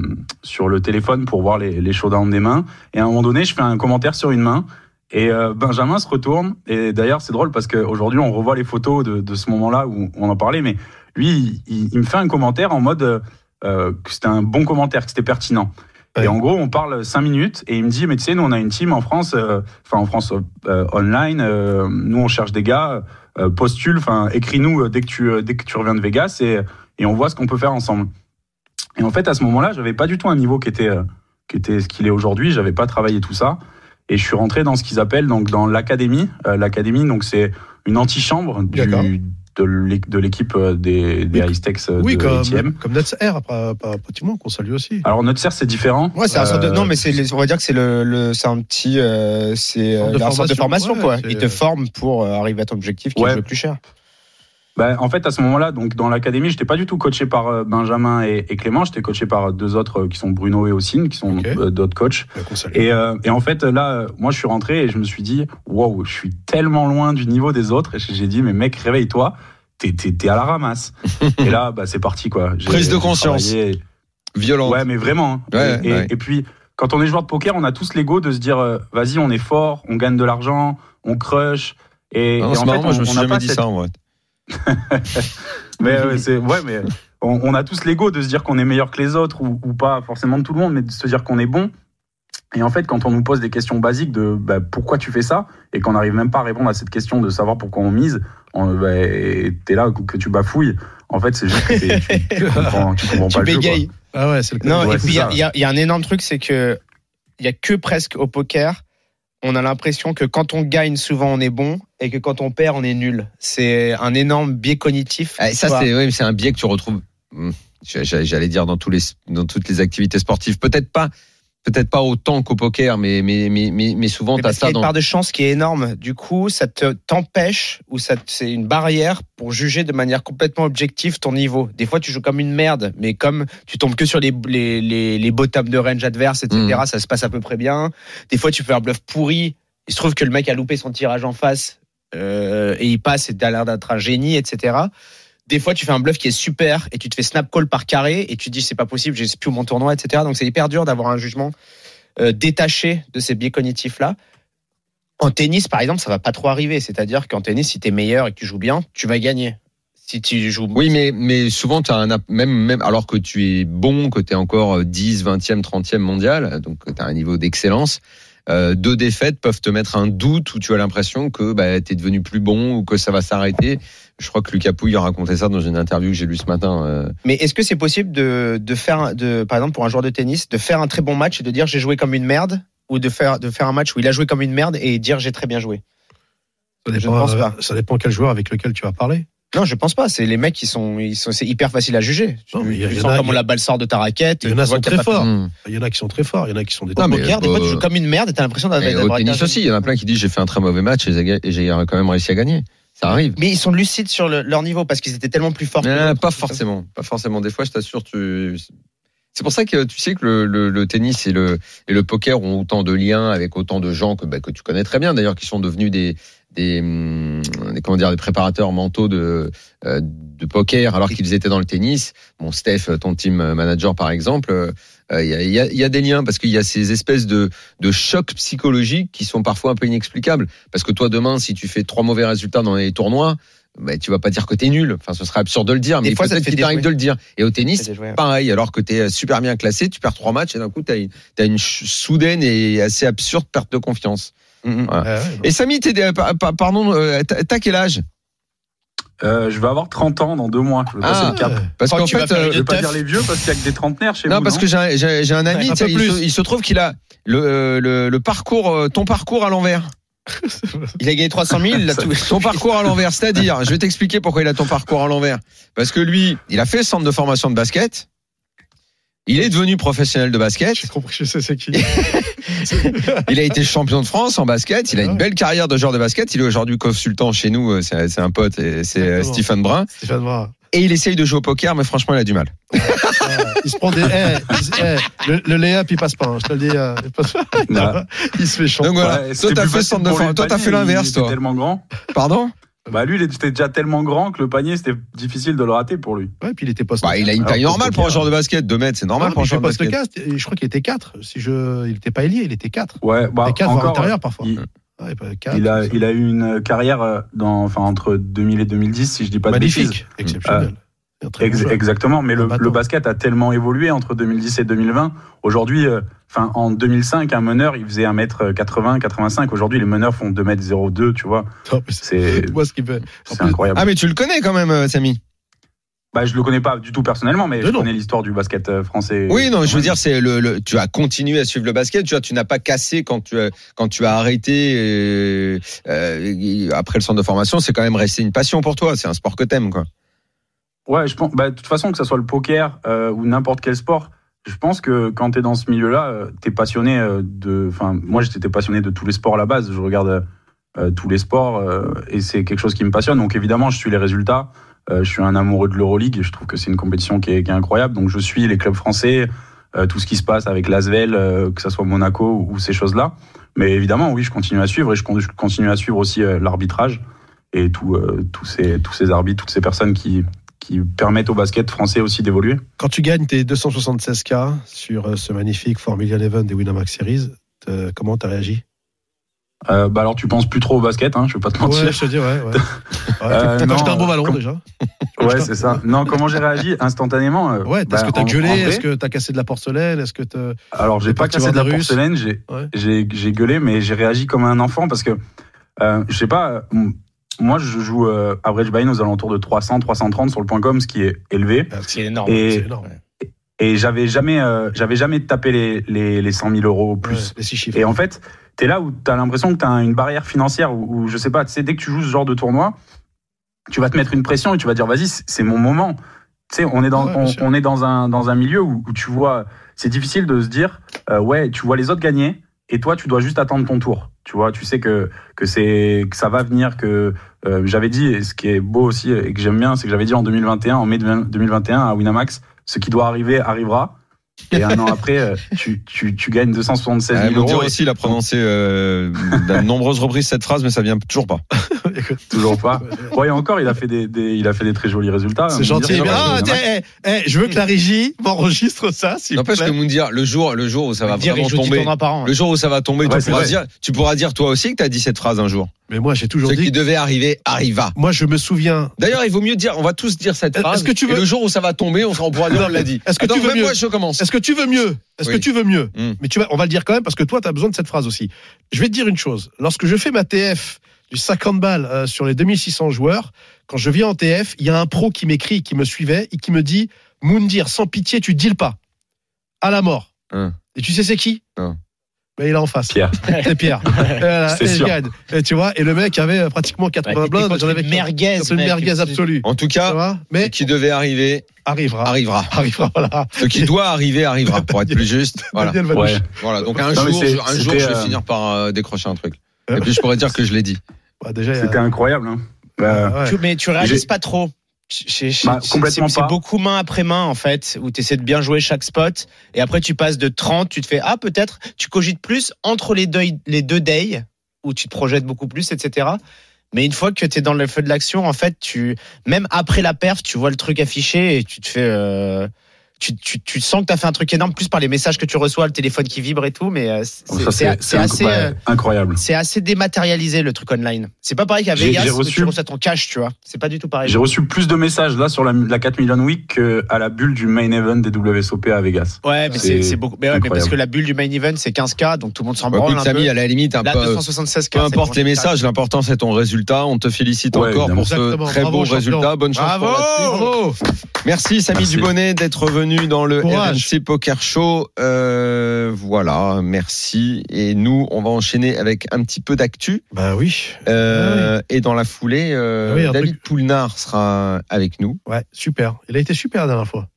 Speaker 9: sur le téléphone pour voir les, les showdowns des mains. Et à un moment donné, je fais un commentaire sur une main. Et euh, Benjamin se retourne. Et d'ailleurs, c'est drôle parce qu'aujourd'hui, on revoit les photos de, de ce moment-là où on en parlait. Mais lui, il, il me fait un commentaire en mode euh, euh, que c'était un bon commentaire, que c'était pertinent.
Speaker 6: Ouais.
Speaker 9: Et en gros, on parle cinq minutes et il me dit, mais tu sais, nous, on a une team en France, euh, enfin en France euh, online, euh, nous, on cherche des gars, euh, postule, enfin, écris-nous euh, dès que tu euh, dès que tu reviens de Vegas et, et on voit ce qu'on peut faire ensemble. Et en fait, à ce moment-là, j'avais pas du tout un niveau qui était euh, qui était ce qu'il est aujourd'hui. J'avais pas travaillé tout ça. Et je suis rentré dans ce qu'ils appellent donc dans l'académie. Euh, l'académie, donc c'est une antichambre du, de l'équipe de l'équipe euh, des, des
Speaker 6: Oui,
Speaker 9: euh,
Speaker 6: Oui,
Speaker 9: de
Speaker 6: comme,
Speaker 9: ATM.
Speaker 6: comme Netser, pratiquement, qu'on salue aussi.
Speaker 9: Alors notre serre c'est différent.
Speaker 7: Ouais, c'est un sorte de, non, mais on va dire que c'est le, le c'est un petit, euh, c'est
Speaker 6: Centre
Speaker 7: euh,
Speaker 6: de
Speaker 7: un centre de
Speaker 6: formation, ouais,
Speaker 7: quoi. Ils te forment pour arriver à ton objectif qui
Speaker 9: Ouais.
Speaker 7: est le plus cher.
Speaker 9: Bah, en fait, à ce moment-là, donc dans l'académie, j'étais pas du tout coaché par euh, Benjamin et, et Clément. J'étais coaché par deux autres euh, qui sont Bruno et Ossine, qui sont euh, d'autres coachs.
Speaker 6: Euh.
Speaker 9: Et, euh, et en fait, là, euh, moi, je suis rentré et je me suis dit, waouh, je suis tellement loin du niveau des autres. Et j'ai dit, mais mec, réveille-toi, t'es, t'es, t'es à la ramasse. et là, bah, c'est parti, quoi.
Speaker 5: Prise de conscience. Violente.
Speaker 9: Ouais, mais vraiment.
Speaker 5: Ouais,
Speaker 9: et, et-
Speaker 5: ouais.
Speaker 9: et puis, quand on est joueur de poker, on a tous l'ego de se dire, euh, vas-y, on est fort, on gagne de l'argent, on crush. Et,
Speaker 5: Non,
Speaker 9: et en
Speaker 5: marrant,
Speaker 9: fait,
Speaker 5: moi, je
Speaker 9: on-
Speaker 5: me suis jamais dit
Speaker 9: cette-
Speaker 5: ça, en vrai.
Speaker 9: mais euh, c'est ouais, mais on, on a tous l'ego de se dire qu'on est meilleur que les autres ou, ou pas forcément de tout le monde, mais de se dire qu'on est bon. Et en fait, quand on nous pose des questions basiques de bah, pourquoi tu fais ça? Et qu'on n'arrive même pas à répondre à cette question de savoir pourquoi on mise, on, bah, et t'es là que tu bafouilles. En fait, c'est juste que tu, tu comprends, tu comprends
Speaker 7: Tu
Speaker 9: pas le jeu. quoi.
Speaker 7: bégayes.
Speaker 6: Ah ouais, c'est le.
Speaker 7: Non,
Speaker 9: Ouais,
Speaker 7: et puis il y y a un énorme truc, c'est que il y a que presque au poker, on a l'impression que quand on gagne, souvent on est bon, et que quand on perd, on est nul. C'est un énorme biais cognitif.
Speaker 5: Ah, ça, c'est oui, un biais que tu retrouves. hmm, j'a- J'allais dire dans tous les dans toutes les activités sportives. Peut-être pas peut-être pas autant qu'au poker, mais mais mais souvent
Speaker 7: qu'il y
Speaker 5: ça
Speaker 7: a une part de chance qui est énorme. Du coup, ça te t'empêche ou ça c'est une barrière pour juger de manière complètement objective ton niveau. Des fois, tu joues comme une merde, mais comme tu tombes que sur les les les, les bottoms de range adverse, etc.
Speaker 5: Mm.
Speaker 7: Ça se passe à peu près bien. Des fois, tu fais un bluff pourri. Il se trouve que le mec a loupé son tirage en face euh, et il passe et t'as l'air d'être un génie, etc. Des fois, tu fais un bluff qui est super et tu te fais snap call par carré et tu te dis c'est pas possible, j'ai plus mon tournoi, etc. Donc c'est hyper dur d'avoir un jugement euh, détaché de ces biais cognitifs là. En tennis, par exemple, ça va pas trop arriver. C'est-à-dire qu'en tennis, si tu es meilleur et que tu joues bien, tu vas gagner. Si tu joues.
Speaker 5: Oui, mais, mais souvent, as un, même, même alors que tu es bon, que tu es encore 10, 20e, 30e mondial, donc tu as un niveau d'excellence, euh, deux défaites peuvent te mettre un doute où tu as l'impression que bah, tu es devenu plus bon ou que ça va s'arrêter. Je crois que Lucas Pouille a raconté ça dans une interview que j'ai lue ce matin. euh.
Speaker 7: Mais est-ce que c'est possible de, de faire, de, par exemple, pour un joueur de tennis, de faire un très bon match et de dire j'ai joué comme une merde ou de faire, de faire un match où il a joué comme une merde et dire j'ai très bien joué?
Speaker 6: Ça
Speaker 7: Je
Speaker 6: dépend,
Speaker 7: ne pense
Speaker 6: euh,
Speaker 7: pas.
Speaker 6: ça dépend quel joueur avec lequel tu vas parler.
Speaker 7: Non, je pense pas. C'est les mecs qui sont, ils sont, c'est hyper facile à juger.
Speaker 6: Non, mais il y a-
Speaker 7: tu
Speaker 6: il y en
Speaker 7: sens
Speaker 6: a-
Speaker 7: comment
Speaker 6: il y a-
Speaker 7: la balle sort de ta raquette.
Speaker 6: Il y en a
Speaker 7: vois
Speaker 6: sont très forts. Il y en a qui sont très forts, il y en a qui sont des
Speaker 5: Non, mais,
Speaker 7: poker, des fois, tu
Speaker 5: euh,
Speaker 7: joues comme une merde et t'as l'impression d'avoir
Speaker 5: au tennis
Speaker 7: un
Speaker 5: aussi, il y en a plein qui disent j'ai fait un très mauvais match et j'ai quand même réussi à gagner. Ça arrive.
Speaker 7: Mais ils sont lucides sur le- leur niveau parce qu'ils étaient tellement plus forts.
Speaker 5: Euh, pas forcément, pas forcément. Des fois, je t'assure, tu. C'est pour ça que tu sais que le, le- le tennis et le, et le poker ont autant de liens avec autant de gens que, bah, que tu connais très bien, d'ailleurs, qui sont devenus des, des, hum, des- comment dire, des préparateurs mentaux de, euh, de poker alors qu'ils étaient dans le tennis. Bon, Steph, ton team manager par exemple, euh, il y, a, il y a- il y a des liens parce qu'il y a ces espèces de, de chocs psychologiques qui sont parfois un peu inexplicables. Parce que toi, demain, si tu fais trois mauvais résultats dans les tournois, bah, tu vas pas dire que t'es nul. Enfin, ce serait absurde de le dire,
Speaker 7: Des
Speaker 5: mais
Speaker 7: fois, ça te
Speaker 5: peut-être
Speaker 7: fait
Speaker 5: qu'il t'arrive de le dire. Et au tennis, pareil, alors que tu es super bien classé, tu perds trois matchs et d'un coup, tu as, une, une ch- soudaine et assez absurde perte de confiance.
Speaker 7: Mhm.
Speaker 5: Voilà.
Speaker 6: Ouais, ouais,
Speaker 5: Et Samy, t'es pardon, euh, t'as t'as quel âge?
Speaker 9: Euh, je vais avoir 30 ans dans deux mois. Je vais
Speaker 5: Ah,
Speaker 9: passer le cap.
Speaker 5: Parce qu'en fait, euh,
Speaker 9: Je vais pas dire les vieux parce qu'il y a que des trentenaires chez
Speaker 5: non,
Speaker 9: vous.
Speaker 5: parce que j'ai un- j'ai j'ai un ami,
Speaker 6: Un
Speaker 5: tu sais,
Speaker 6: peu
Speaker 5: il, se,
Speaker 6: plus.
Speaker 5: il se trouve qu'il a le, euh, le, le parcours, euh, ton parcours à l'envers.
Speaker 7: Il a gagné 300 000, il a tout.
Speaker 5: Ton parcours à l'envers, c'est-à-dire, je vais t'expliquer pourquoi il a ton parcours à l'envers. Parce que lui, il a fait le centre de formation de basket. Il est devenu professionnel de basket.
Speaker 6: J'ai compris, je sais c'est qui.
Speaker 5: Il a été champion de France en basket. Il a une belle carrière de joueur de basket. Il est aujourd'hui consultant chez nous. euh, C'est un pote et c'est euh. Stephen Brun.
Speaker 6: Stéphane Brun.
Speaker 5: Et il essaye de jouer au poker, mais franchement, il a du mal.
Speaker 6: Ouais, il se prend des. eh, il eh, le, le lay-up, il passe pas. hein, je te le dis. euh, il, passe pas. Il se fait chanter.
Speaker 5: Donc voilà.
Speaker 9: ouais,
Speaker 5: toi, t'as fait fait l'inverse,
Speaker 9: il était
Speaker 5: toi.
Speaker 9: tellement grand.
Speaker 5: Pardon?
Speaker 9: Bah lui, il était déjà tellement grand que le panier, c'était difficile de le rater pour lui.
Speaker 6: Ouais, puis il était poste.
Speaker 5: bah, Il a une taille normale
Speaker 9: le
Speaker 5: pour un joueur de basket. 2 mètres, c'est normal pour un joueur de basket.
Speaker 6: 4. et Je crois qu'il était 4. Si je, il était pas ailier, il était 4.
Speaker 9: Ouais, bah
Speaker 6: Et 4 voire
Speaker 9: encore.
Speaker 6: intérieur parfois.
Speaker 9: Il,
Speaker 6: Ouais, pas quatre,
Speaker 9: il a, il a eu une carrière euh, dans, enfin entre 2000 et 2010, si je dis pas de bêtises.
Speaker 6: magnifique, exceptionnel.
Speaker 9: Exactement, mais le, basket a tellement évolué entre 2010 et 2020. Aujourd'hui, euh, enfin en 2005, un meneur, il faisait 1m80, 85. Aujourd'hui, les meneurs font 2m02, tu vois. C'est
Speaker 6: ce
Speaker 9: incroyable.
Speaker 5: Ah, mais tu le connais quand même, euh, Samy?
Speaker 9: Bah, je le connais pas du tout personnellement, mais je
Speaker 6: non.
Speaker 9: connais l'histoire du basket euh, français.
Speaker 5: Oui, non, je veux dire, c'est le, le- tu as continué à suivre le basket. Tu vois, tu n'as pas cassé quand tu as, quand tu as arrêté euh, après le centre de formation. C'est quand même resté une passion pour toi. C'est un sport que t'aimes, quoi.
Speaker 9: Ouais, je pense. Bah, de toute façon, que ce soit le poker euh, ou n'importe quel sport, je pense que quand tu es dans ce milieu-là, euh, t'es passionné euh, de. Enfin, moi, j'étais passionné de tous les sports à la base. Je regarde euh, tous les sports euh, et c'est quelque chose qui me passionne. Donc, évidemment, je suis les résultats. Euh, je suis un amoureux de l'Euroleague je trouve que c'est une compétition qui est, qui est incroyable. Donc, je suis les clubs français, euh, tout ce qui se passe avec l'Asvel, euh, que ce soit Monaco ou, ces choses-là. Mais évidemment, oui, je continue à suivre et je con- je continue à suivre aussi euh, l'arbitrage et tout, euh, tous ces tous ces arbitres, toutes ces personnes qui qui permettent au basket français aussi d'évoluer.
Speaker 6: Quand tu gagnes tes 276K sur euh, ce magnifique Formula Eleven des Winamax Series, comment t'as réagi?
Speaker 9: Euh, bah alors tu penses plus trop au basket, hein, je vais pas te mentir.
Speaker 6: Ouais, je te dis, ouais. ouais. ouais
Speaker 9: Euh,
Speaker 6: T'as
Speaker 9: non,
Speaker 6: acheté un beau ballon
Speaker 9: comme-
Speaker 6: déjà
Speaker 9: Ouais, c'est ça. Non, comment j'ai réagi instantanément euh,
Speaker 6: Ouais,
Speaker 9: bah,
Speaker 6: est-ce que t'as gueulé Est-ce que t'as cassé de la porcelaine Est-ce que.
Speaker 9: Alors j'ai pas cassé de la porcelaine, j'ai
Speaker 6: Ouais.
Speaker 9: gueulé, mais j'ai réagi comme un enfant parce que je sais pas. Moi, je joue euh, average buy-in aux alentours de 300, 330 sur le point com, ce qui est élevé.
Speaker 7: C'est énorme.
Speaker 9: Et-
Speaker 6: énorme.
Speaker 9: Et j'avais jamais, euh, j'avais jamais tapé les, les, les 100 000 euros ou plus.
Speaker 6: Ouais, les six chiffres.
Speaker 9: Et en fait, t'es là où t'as l'impression que t'as une barrière financière ou je sais pas, tu sais, dès que tu joues ce genre de tournoi, tu vas te mettre une pression et tu vas dire, vas-y, c'est mon moment. Tu sais, on est dans,
Speaker 6: Ouais,
Speaker 9: on, est dans un, dans un milieu où, où tu vois, c'est difficile de se dire, euh, ouais, tu vois les autres gagner et toi, tu dois juste attendre ton tour. Tu vois, tu sais que, que, c'est, que ça va venir, que euh, j'avais dit, et ce qui est beau aussi et que j'aime bien, c'est que j'avais dit en 2021, en mai 2021 à Winamax, ce qui doit arriver arrivera. Et un an après, euh, tu, tu, tu gagnes 276
Speaker 5: Ah,
Speaker 9: 000
Speaker 5: Mon Dieu
Speaker 9: euros.
Speaker 5: aussi, il a prononcé euh, de nombreuses reprises cette phrase, mais ça vient toujours pas.
Speaker 9: Toujours pas. Ouais, et encore, il a fait des, des- il a fait des très jolis résultats.
Speaker 6: C'est
Speaker 9: On
Speaker 6: gentil. mais-
Speaker 9: ouais,
Speaker 6: Ah, eh, eh, je veux que la régie m'enregistre ça,
Speaker 5: N'empêche que. Moundir, le jour, le jour où ça va
Speaker 7: Dire,
Speaker 5: vraiment
Speaker 7: il joue 10
Speaker 5: tomber, le jour où ça va tomber,
Speaker 9: Ouais,
Speaker 5: tu, pourras dire, tu pourras dire toi aussi que tu as dit cette phrase un jour.
Speaker 6: Mais moi, j'ai toujours
Speaker 5: Ce qui
Speaker 6: dit.
Speaker 5: devait arriver arriva.
Speaker 6: Moi, je me souviens.
Speaker 5: D'ailleurs, il vaut mieux dire, on va tous dire cette
Speaker 6: Est-ce
Speaker 5: phrase.
Speaker 6: que tu
Speaker 5: et
Speaker 6: veux-
Speaker 5: le jour où ça va tomber, on, on pourra dire, on l'a dit.
Speaker 6: Est-ce que
Speaker 5: Attends,
Speaker 6: tu veux
Speaker 5: même
Speaker 6: mieux
Speaker 5: moi, je commence.
Speaker 6: Est-ce que tu veux mieux Est-ce
Speaker 5: Oui.
Speaker 6: que tu veux mieux
Speaker 5: Hmm.
Speaker 6: Mais tu vas, on va le dire quand même parce que toi, tu as besoin de cette phrase aussi. Je vais te dire une chose. Lorsque je fais ma TF du 50 balles euh, sur les 2600 joueurs, quand je viens en TF, il y a un pro qui m'écrit, qui me suivait et qui me dit Moundir, sans pitié, tu deals pas. À la mort.
Speaker 5: Hein.
Speaker 6: Et tu sais c'est qui? Ben, il est en face.
Speaker 9: Pierre.
Speaker 6: C'est Pierre. Euh,
Speaker 9: C'est sûr.
Speaker 6: gagne. Et tu vois, et le mec avait euh, pratiquement 80 blindes. J'en avais
Speaker 7: une merguez.
Speaker 6: C'est une
Speaker 7: mec.
Speaker 6: merguez absolue.
Speaker 5: En tout cas,
Speaker 6: Mais
Speaker 5: qui devait arriver
Speaker 6: arrivera.
Speaker 5: arrivera.
Speaker 6: Arrivera, voilà.
Speaker 5: Ce qui doit arriver arrivera, pour être plus juste. Voilà.
Speaker 9: Ouais.
Speaker 5: Voilà. Donc un
Speaker 9: Non,
Speaker 5: jour, un jour, je vais
Speaker 9: euh,
Speaker 5: finir par euh, décrocher un truc. Et puis je pourrais dire que je l'ai dit.
Speaker 6: Bah, déjà,
Speaker 9: C'était incroyable. Hein.
Speaker 6: Ouais.
Speaker 7: Tu- mais tu réalises pas trop.
Speaker 9: Bah,
Speaker 7: c'est-
Speaker 9: complètement
Speaker 7: c'est
Speaker 9: pas.
Speaker 7: beaucoup main après main en fait, où tu essaies de bien jouer chaque spot, et après tu passes de 30, tu te fais ah peut-être, tu cogites plus entre les deux, les deux days, où tu te projettes beaucoup plus, etc. Mais une fois que tu es dans le feu de l'action, en fait, tu même après la perf, tu vois le truc affiché et tu te fais euh, tu, tu, tu sens que tu as fait un truc énorme, plus par les messages que tu reçois, le téléphone qui vibre et tout, mais euh, c'est assez, euh,
Speaker 9: incroyable.
Speaker 7: c'est assez dématérialisé le truc online. C'est pas pareil qu'à
Speaker 9: J'ai-
Speaker 7: Vegas où tu reçois ton cash, tu vois. C'est pas du tout pareil.
Speaker 9: J'ai reçu plus de messages là sur la, la 4 Million Week qu'à la bulle du main event des WSOP à Vegas.
Speaker 7: Ouais, mais
Speaker 9: C'est
Speaker 7: beaucoup. Mais, ouais, mais parce que la bulle du main event c'est 15K, donc tout le monde s'en
Speaker 5: Bah,
Speaker 7: branle
Speaker 5: écoute,
Speaker 7: un peu.
Speaker 5: Samy, à la limite, un
Speaker 7: Là,
Speaker 5: peu,
Speaker 7: 276K.
Speaker 5: peu importe les messages, l'important c'est ton résultat. On te félicite
Speaker 9: Ouais,
Speaker 5: encore
Speaker 9: évidemment.
Speaker 5: pour ce très beau résultat. Bonne chance pour la Merci Samy. Dubonnet d'être venu dans le
Speaker 6: Courage.
Speaker 5: RMC Poker Show. Euh, voilà, merci. Et nous, on va enchaîner avec un petit peu d'actu.
Speaker 6: Bah oui.
Speaker 5: Euh, Et dans la foulée, euh,
Speaker 6: Ah oui, un
Speaker 5: David
Speaker 6: truc-
Speaker 5: Poulnard sera avec nous.
Speaker 6: Ouais, super. Il a été super la dernière fois.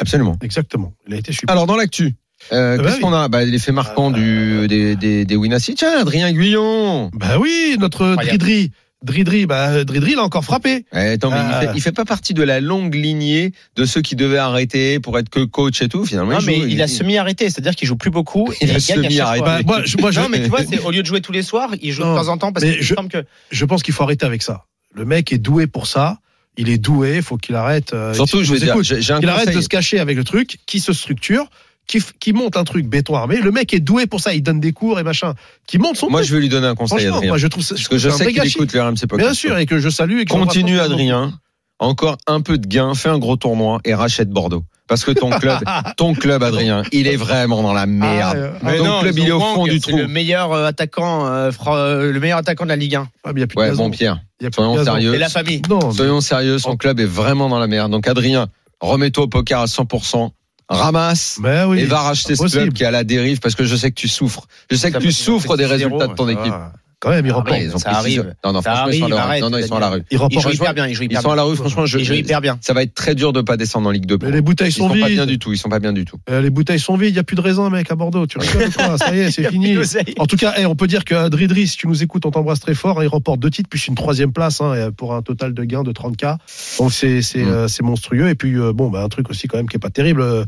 Speaker 5: Absolument.
Speaker 6: Exactement. Il a été super.
Speaker 5: Alors dans l'actu, euh,
Speaker 6: bah
Speaker 5: qu'est-ce
Speaker 6: oui.
Speaker 5: qu'on a? Bah, L'effet marquant
Speaker 6: Euh,
Speaker 5: du, des, des, des Winassi. Tiens, Adrien Guyon.
Speaker 6: Bah oui, notre. Dridri. Dridri, bah Dridri, il a encore frappé.
Speaker 5: Eh, attends, mais
Speaker 6: Ah.
Speaker 5: il, fait, il fait pas partie de la longue lignée de ceux qui devaient arrêter pour être que coach et tout. Finalement,
Speaker 7: Non,
Speaker 5: il
Speaker 7: mais
Speaker 5: joue,
Speaker 7: il a semi-arrêté, c'est-à-dire qu'il joue plus beaucoup et
Speaker 5: Il
Speaker 7: il,
Speaker 5: a semi-arrêté.
Speaker 6: Bah, moi, je, moi, je,
Speaker 7: Non, mais tu vois, c'est au lieu de jouer tous les soirs, il joue
Speaker 6: Non,
Speaker 7: de temps en temps parce
Speaker 6: je-
Speaker 7: que.
Speaker 6: je pense qu'il faut arrêter avec ça. Le mec est doué pour ça. Il est doué. Il faut qu'il arrête. euh,
Speaker 5: Surtout, je
Speaker 6: nous
Speaker 5: dire, j'ai
Speaker 6: qu'il arrête de se cacher avec le truc, qui se structure, qui, monte un truc béton armé. Le mec est doué pour ça. Il donne des cours et machin. Qui monte son
Speaker 5: Moi,
Speaker 6: truc.
Speaker 5: je vais lui donner un conseil, Adrien.
Speaker 6: moi, je trouve ça.
Speaker 5: Parce que je
Speaker 6: trouve
Speaker 5: sais qu'il écoute le RMC Podcast.
Speaker 6: Bien sûr, et que je salue. Et que
Speaker 5: Continue. Adrien. Encore un peu de gain, fais un gros tournoi et rachète Bordeaux. Parce que ton club, ton club, Adrien, il est vraiment dans la merde.
Speaker 6: Ah, euh,
Speaker 5: ton club, il est au fond du
Speaker 7: c'est
Speaker 5: trou.
Speaker 7: le meilleur euh, attaquant, euh, euh, le meilleur attaquant de la Ligue 1.
Speaker 6: ah, mais il y a plus de
Speaker 5: Ouais,
Speaker 6: gazon.
Speaker 5: bon, Pierre,
Speaker 6: Il y a plus de
Speaker 5: soyons
Speaker 6: gazon.
Speaker 5: sérieux.
Speaker 7: Et la famille.
Speaker 6: Non, mais-
Speaker 5: soyons sérieux, son club est vraiment dans la merde. Donc, Adrien, remets-toi au poker à 100%, ramasse.
Speaker 6: oui.
Speaker 5: et va racheter ce club qui est à la dérive parce que je sais que tu souffres. Je sais que
Speaker 7: Ça
Speaker 5: tu souffres des
Speaker 7: 6-0,
Speaker 5: résultats de ton équipe.
Speaker 6: Ah, Quand même, il
Speaker 7: Ah,
Speaker 5: ils ont
Speaker 7: ça arrive.
Speaker 5: Non, non,
Speaker 7: Ça
Speaker 5: franchement, ils sont à la rue.
Speaker 7: arrête,
Speaker 5: Non, non, ils sont à la rue.
Speaker 6: Il
Speaker 7: Il
Speaker 6: remporte.
Speaker 7: joue hyper bien,
Speaker 5: Ils sont à la rue, franchement, je,
Speaker 7: Il joue hyper bien.
Speaker 5: ça va être très dur de pas descendre en Ligue 2.
Speaker 6: Mais les bouteilles
Speaker 5: Ils
Speaker 6: sont
Speaker 5: sont pas bien
Speaker 6: vides.
Speaker 5: du tout, ils sont pas bien du tout.
Speaker 6: Les bouteilles sont vides. Il n'y a plus de raisin, mec, à Bordeaux. Tu rigoles quoi? Ça y est, c'est fini. En tout cas, eh, on peut dire que Dridri, si tu nous écoutes, on t'embrasse très fort. Il remporte deux titres, puis une troisième place hein, pour un total de gains de 30K. Donc c'est
Speaker 5: Mm.
Speaker 6: euh, c'est monstrueux. Et puis, euh, bon, bah, un truc aussi quand même qui est pas terrible, euh,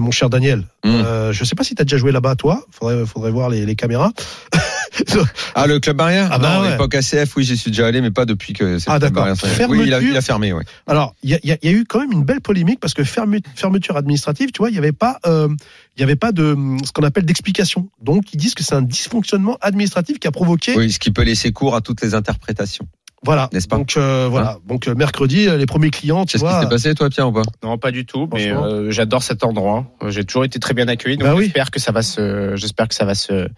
Speaker 6: mon cher Daniel.
Speaker 5: Mm.
Speaker 6: Je sais pas si tu as déjà joué là-bas, toi. Faudrait, faudrait voir les, les caméras.
Speaker 5: Ah, le club barrière
Speaker 6: Ah bah
Speaker 5: Non,
Speaker 6: ouais.
Speaker 5: à l'époque ACF, oui, j'y suis déjà allé, mais pas depuis que c'est
Speaker 6: Ah,
Speaker 5: le club
Speaker 6: d'accord.
Speaker 5: Oui, il a,
Speaker 6: Fermeture.
Speaker 5: il a fermé, oui.
Speaker 6: Alors, il y a, y y eu quand même une belle polémique parce que fermeture administrative, tu vois, il n'y avait pas, euh, il y avait pas de ce qu'on appelle d'explication. Donc, ils disent que c'est un dysfonctionnement administratif qui a provoqué
Speaker 5: Oui, ce qui peut laisser cours à toutes les interprétations.
Speaker 6: Voilà.
Speaker 5: N'est-ce pas Hein
Speaker 6: Donc euh, voilà. Donc euh, mercredi, euh, les premiers clients, tu
Speaker 5: C'est ce qui s'est passé, toi, Pierre, ou pas?
Speaker 7: Non, pas du tout. Mais euh, j'adore cet endroit. J'ai toujours été très bien accueilli. Donc
Speaker 6: Bah oui.
Speaker 7: j'espère que ça va se, j'espère que ça va se,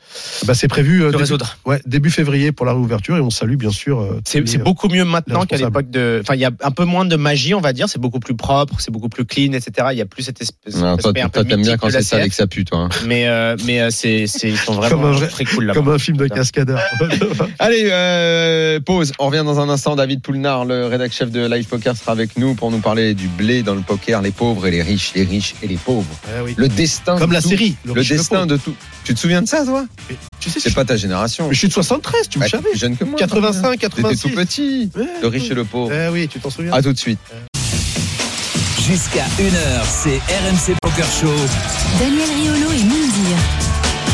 Speaker 6: Bah, c'est prévu euh,
Speaker 7: se
Speaker 6: début,
Speaker 7: résoudre.
Speaker 6: ouais, début février pour la réouverture et on salue bien sûr. euh, tous
Speaker 7: C'est
Speaker 6: les-
Speaker 7: c'est beaucoup mieux maintenant qu'à l'époque de. Enfin, il y a un peu moins de magie, on va dire. C'est beaucoup plus propre, c'est beaucoup plus clean, etc. Il y a plus cette espèce.
Speaker 5: Non, Toi, toi, t'aimes bien quand
Speaker 7: de la
Speaker 5: c'est sale et
Speaker 7: CF.
Speaker 5: que ça pue, toi. hein.
Speaker 7: Mais euh, mais euh, c'est c'est ils sont vraiment
Speaker 6: vrai-
Speaker 7: très cool là.
Speaker 6: Comme un film de cascadeur.
Speaker 5: Allez, pause. On revient dans dans un instant, David Poulnard, le rédac chef de Live Poker, sera avec nous pour nous parler du blé dans le poker, les pauvres et les riches, les riches et les pauvres.
Speaker 6: Eh oui.
Speaker 5: Le destin.
Speaker 6: Comme
Speaker 5: de
Speaker 6: la
Speaker 5: tout.
Speaker 6: série.
Speaker 5: Le destin de tout. Tu te souviens de ça, toi
Speaker 6: Mais Tu sais,
Speaker 5: C'est pas ta génération.
Speaker 6: mais je suis de 73, tu me
Speaker 5: Bah,
Speaker 6: savais.
Speaker 5: plus jeune que moi.
Speaker 6: 85,
Speaker 5: T'étais
Speaker 6: 86.
Speaker 5: tout petit. Le riche et le pauvre.
Speaker 6: Eh oui, tu t'en souviens.
Speaker 5: À tout de suite.
Speaker 4: Jusqu'à 1h, c'est RMC Poker Show.
Speaker 3: Daniel Riolo et Moundir.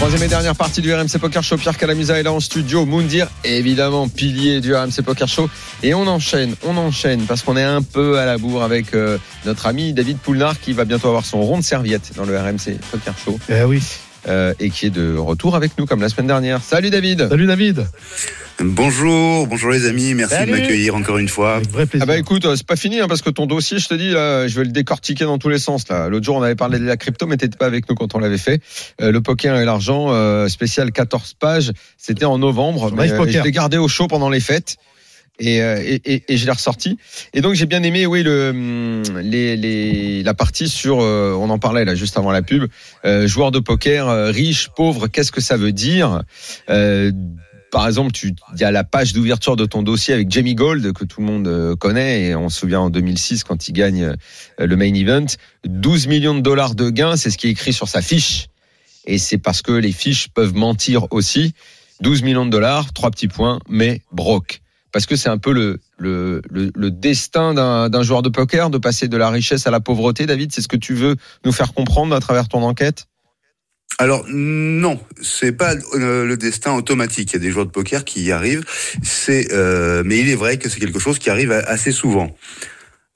Speaker 5: Troisième et dernière partie du RMC Poker Show. Pierre Calamusa est là en studio. Moundir, évidemment, pilier du RMC Poker Show. Et on enchaîne, on enchaîne, parce qu'on est un peu à la bourre avec euh, notre ami David Poulnard qui va bientôt avoir son rond de serviette dans le RMC Poker Show.
Speaker 6: Eh oui.
Speaker 5: Euh, et qui est de retour avec nous comme la semaine dernière. Salut David
Speaker 6: Salut David.
Speaker 10: Bonjour, bonjour les amis, merci
Speaker 7: Salut.
Speaker 10: de m'accueillir encore une fois.
Speaker 6: Avec vrai plaisir.
Speaker 5: Ah bah écoute, euh, c'est pas fini hein, parce que ton dossier, je te dis, là, je vais le décortiquer dans tous les sens. Là, l'autre jour, on avait parlé de la crypto, mais t'étais pas avec nous quand on l'avait fait. Euh, le poker et l'argent, euh, spécial 14 pages, c'était en novembre. Mais, euh, je l'ai gardé au chaud pendant les fêtes. Et, euh, et, et, et je l'ai ressorti. Et donc j'ai bien aimé, oui, le, hum, les, les, la partie sur, euh, on en parlait là juste avant la pub, euh, joueur de poker, euh, riche, pauvre, qu'est-ce que ça veut dire? Euh, par exemple, tu il y a la page d'ouverture de ton dossier avec Jamie Gold que tout le monde connaît et on se souvient en 2006 quand il gagne le main event, 12 millions de dollars de gains, c'est ce qui est écrit sur sa fiche et c'est parce que les fiches peuvent mentir aussi. 12 millions de dollars, trois petits points, mais broke. Parce que c'est un peu le, le, le, destin d'un joueur de poker de passer de la richesse à la pauvreté. David, c'est ce que tu veux nous faire comprendre à travers ton enquête?
Speaker 10: Alors non, c'est pas euh, le destin automatique. Il y a des joueurs de poker qui y arrivent. C'est, euh, mais il est vrai que c'est quelque chose qui arrive assez souvent.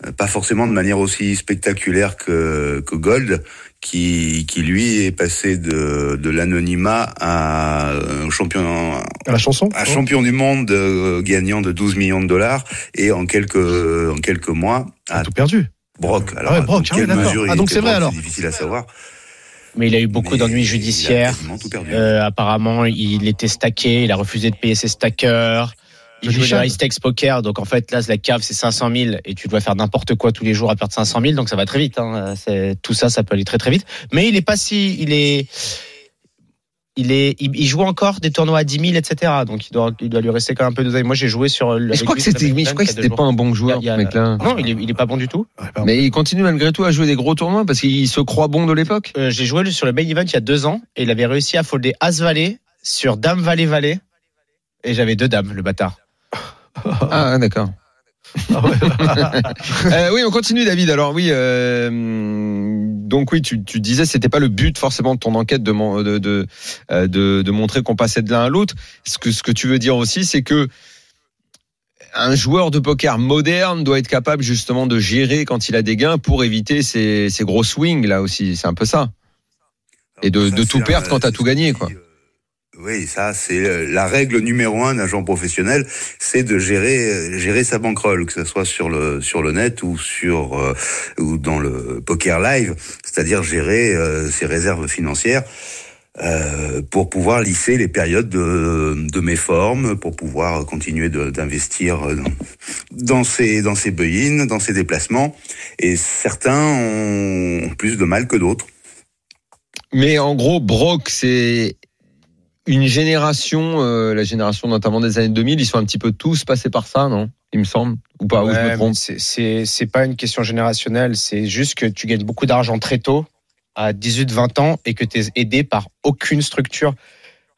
Speaker 10: Euh, Pas forcément de manière aussi spectaculaire que, que Gold, qui, qui lui est passé de, de l'anonymat à un champion,
Speaker 6: À la chanson
Speaker 10: un champion du monde euh, gagnant de 12 millions de dollars et en quelques, en quelques mois à
Speaker 6: tout perdu.
Speaker 10: Brock. Alors,
Speaker 6: Ah ouais, Brock,
Speaker 10: dans
Speaker 6: ah
Speaker 10: quelle
Speaker 6: d'accord.
Speaker 10: mesure il
Speaker 6: Ah, donc c'est vrai, alors.
Speaker 10: C'est difficile à savoir.
Speaker 7: Mais il a eu beaucoup d'ennuis
Speaker 10: il a
Speaker 7: judiciaires.
Speaker 10: quasiment tout perdu.
Speaker 7: Euh, apparemment, il était stacké, il a refusé de payer ses stackers. Il
Speaker 6: Johnny
Speaker 7: jouait
Speaker 6: Chad.
Speaker 7: le high stakes poker, donc en fait là la cave c'est 500 000 et tu dois faire n'importe quoi tous les jours à perdre 500 000, donc ça va très vite. Hein. C'est- Tout ça, ça peut aller très très vite. Mais il est pas si, il est, il est, il, joue encore des tournois à 10 000, etc. Donc il doit, il doit lui rester quand même un peu d'oseille. Moi j'ai joué sur.
Speaker 5: Mais je crois que c'était, je
Speaker 7: event
Speaker 5: crois que
Speaker 7: il y a deux
Speaker 5: c'était pas un bon joueur,
Speaker 7: Il y a-
Speaker 5: ce mec-là.
Speaker 7: Non, il est, il est pas bon du tout.
Speaker 6: Ouais.
Speaker 5: Mais il continue malgré tout à jouer des gros tournois parce qu'il se croit bon de l'époque.
Speaker 7: Euh, j'ai joué sur le main event il y a deux ans et il avait réussi à folder As Valet sur Dame Valet Valet et j'avais deux dames, le bâtard.
Speaker 5: Ah, d'accord.
Speaker 6: Ah.
Speaker 5: Euh, oui, on continue, David. Alors oui, euh, donc oui, tu, tu disais c'était pas le but forcément de ton enquête de de de, euh, de, de montrer qu'on passait de l'un à l'autre. Ce que ce que tu veux dire aussi, c'est que un joueur de poker moderne doit être capable justement de gérer quand il a des gains pour éviter ces, ces gros swings là aussi. C'est un peu ça. Et de-
Speaker 10: Ça,
Speaker 5: de tout perdre quand t'as tout gagné, quoi.
Speaker 10: Oui, ça c'est euh, la règle numéro un d'un joueur professionnel, c'est de gérer euh, gérer sa bankroll, que ce soit sur le sur le net ou sur euh, ou dans le poker live, c'est-à-dire gérer euh, ses réserves financières. euh, pour pouvoir lisser les périodes de, de méforme, pour pouvoir continuer d'investir dans, dans ses dans ses buy-in, dans ses déplacements. Et certains ont plus de mal que d'autres.
Speaker 5: Mais en gros, Brock, c'est une génération, euh, la génération notamment des années 2000, ils sont un petit peu tous passés par ça, non? Il me semble. Ou pas, ou je me trompe.
Speaker 7: c'est- C'est c'est pas une question générationnelle, c'est juste que tu gagnes beaucoup d'argent très tôt, à 18-20 ans, et que tu es aidé par aucune structure.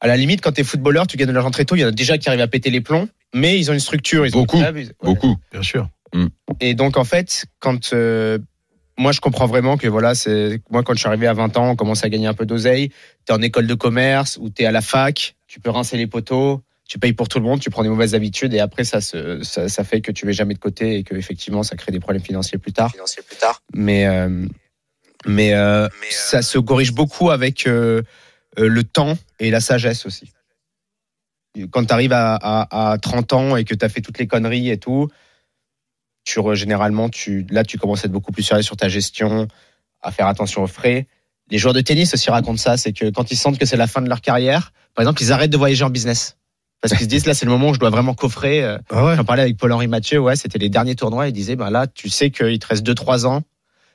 Speaker 7: À la limite, quand tu es footballeur, tu gagnes de l'argent très tôt, il y en a déjà qui arrivent à péter les plombs, mais ils ont une structure. Ils
Speaker 5: Beaucoup,
Speaker 7: un club, ils- ouais.
Speaker 5: Beaucoup.
Speaker 6: Bien sûr.
Speaker 7: Et donc, en fait, quand. euh, moi, je comprends vraiment que voilà, c'est moi quand je suis arrivé à 20 ans, on commence à gagner un peu d'oseille. T'es en école de commerce ou t'es à la fac, tu peux rincer les poteaux, tu payes pour tout le monde, tu prends des mauvaises habitudes et après ça se, ça, ça fait que tu mets jamais de côté et que effectivement ça crée des problèmes financiers plus tard. Mais euh, mais euh, ça se corrige beaucoup avec euh, euh, le temps et la sagesse aussi. Quand tu arrives à, à, à 30 ans et que tu as fait toutes les conneries et tout, tu re- généralement tu là tu commences à être beaucoup plus sérieux sur ta gestion, à faire attention aux frais. Les joueurs de tennis aussi racontent ça, c'est que quand ils sentent que c'est la fin de leur carrière, par exemple, ils arrêtent de voyager en business. Parce qu'ils se disent là c'est le moment où je dois vraiment coffrer. euh,
Speaker 6: Ah ouais.
Speaker 7: J'en parlais avec Paul-Henri Mathieu, ouais, c'était les derniers tournois. Il disait, bah là, tu sais qu'il te reste 2-3 ans.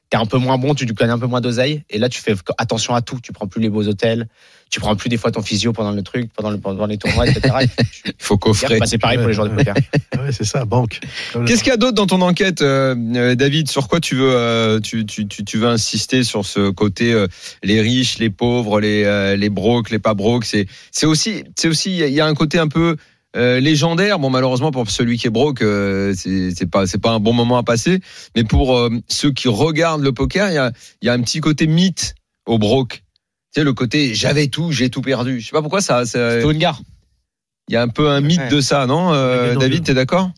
Speaker 7: t'es un peu moins bon, tu gagnes un peu moins d'oseille. Et là, tu fais attention à tout. Tu prends plus les beaux hôtels, tu prends plus des fois ton physio pendant le truc, pendant, le, pendant les tournois, etc.
Speaker 5: Il faut coffrer.
Speaker 7: Bah, c'est pareil pour les joueurs de poker.
Speaker 6: Ouais, c'est ça, banque.
Speaker 5: Qu'est-ce qu'il y a d'autre dans ton enquête, euh, euh, David? Sur quoi tu veux, euh, tu, tu, tu, tu veux insister sur ce côté euh, les riches, les pauvres, les, euh, les brocs, les pas brocs C'est c'est aussi, c'est aussi, il y a- un côté un peu euh, légendaire. Bon, malheureusement pour celui qui est broke, euh, c'est c'est pas c'est pas un bon moment à passer. Mais pour euh, ceux qui regardent le poker, il y a il y a un petit côté mythe au broke. Tu sais le côté j'avais tout, j'ai tout perdu. Je sais pas pourquoi ça. ça-
Speaker 7: Faut une gare.
Speaker 5: Il y a un peu un mythe
Speaker 7: Ouais.
Speaker 5: de ça, non, euh, David T'es d'accord?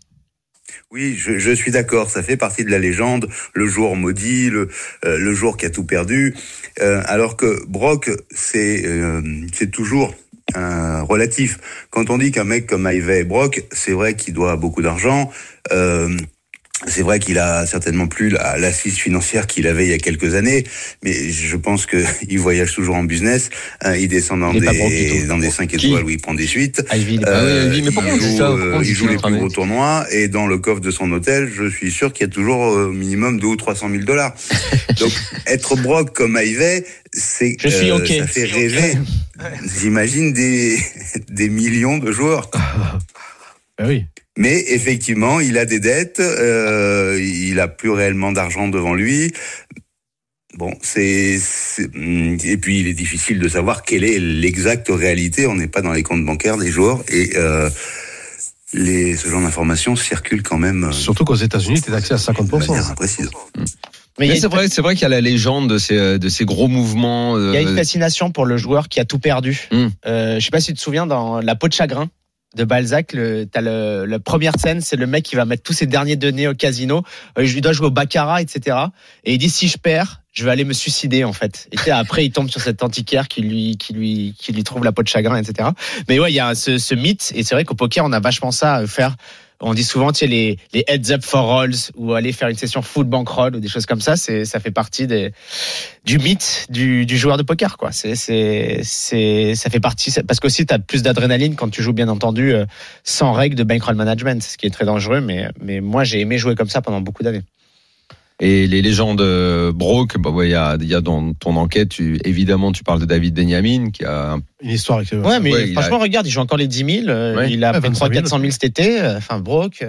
Speaker 10: Oui, je, je suis d'accord. Ça fait partie de la légende. Le jour maudit, le, euh, le jour qui a tout perdu. Euh, alors que Brock, c'est euh, c'est toujours euh, relatif. Quand on dit qu'un mec comme Ivey Brock, c'est vrai qu'il doit beaucoup d'argent. C'est vrai qu'il a certainement plus la- l'assise financière qu'il avait il y a quelques années, mais je pense que il voyage toujours en business. Hein, il descend dans
Speaker 7: Il
Speaker 10: des dans des 5
Speaker 5: Qui
Speaker 10: étoiles où il prend des suites.
Speaker 7: Ivy, il
Speaker 10: Euh,
Speaker 5: oui, mais
Speaker 10: il joue,
Speaker 5: ça
Speaker 10: il les plus gros tournois et dans le coffre de son hôtel, je suis sûr qu'il y a toujours euh, au minimum 2 ou 300 000 dollars. Donc être broc comme Ivey, c'est euh, ça fait rêver. J'imagine des des millions de joueurs.
Speaker 6: Ben oui.
Speaker 10: Mais effectivement, il a des dettes, euh, il a plus réellement d'argent devant lui. Bon, c'est c'est- hum, et puis il est difficile de savoir quelle est l'exacte réalité. On n'est pas dans les comptes bancaires des joueurs et euh, les ce genre d'informations circulent quand même euh,
Speaker 6: Surtout qu'aux États-Unis, tu as accès à
Speaker 10: de
Speaker 6: 50%.
Speaker 10: manière imprécise.
Speaker 7: Mais
Speaker 5: Mais c'est vrai, c'est vrai qu'il y a la légende de ces, de ces gros mouvements. euh,
Speaker 7: il y a une fascination pour le joueur qui a tout perdu.
Speaker 5: Hmm.
Speaker 7: Euh, je sais pas si tu te souviens dans La peau de chagrin de Balzac, le, t'as le, la première scène, c'est le mec qui va mettre tous ses derniers donnés au casino. Euh, il doit jouer au baccarat, etc. Et il dit si je perds, je vais aller me suicider en fait. Et après, il tombe sur cet antiquaire qui lui, qui lui, qui lui trouve la peau de chagrin, etc. Mais ouais, il y a ce, ce mythe. Et c'est vrai qu'au poker, on a vachement ça à faire. On dit souvent, tu sais, les, les heads up for rolls ou aller faire une session full bankroll ou des choses comme ça. C'est, ça fait partie des, du mythe du, du joueur de poker, quoi. C'est, c'est, ça fait partie, parce qu'aussi, tu as plus d'adrénaline quand tu joues, bien entendu, euh, sans règles de bankroll management, ce qui est très dangereux. Mais, mais moi, j'ai aimé jouer comme ça pendant beaucoup d'années.
Speaker 5: Et les légendes euh, broke, bah ouais, il y a, il y a dans ton enquête, tu, évidemment, tu parles de David Benjamin, qui a un-
Speaker 6: Une histoire avec.
Speaker 7: Ouais, mais
Speaker 5: Ouais, il
Speaker 7: franchement, regarde, il joue encore les 10 000. euh,
Speaker 5: Ouais.
Speaker 7: Il a
Speaker 6: Ouais,
Speaker 7: fait
Speaker 6: 25
Speaker 7: 3
Speaker 6: 000.
Speaker 7: 400 000 cet été. euh, Enfin, broke.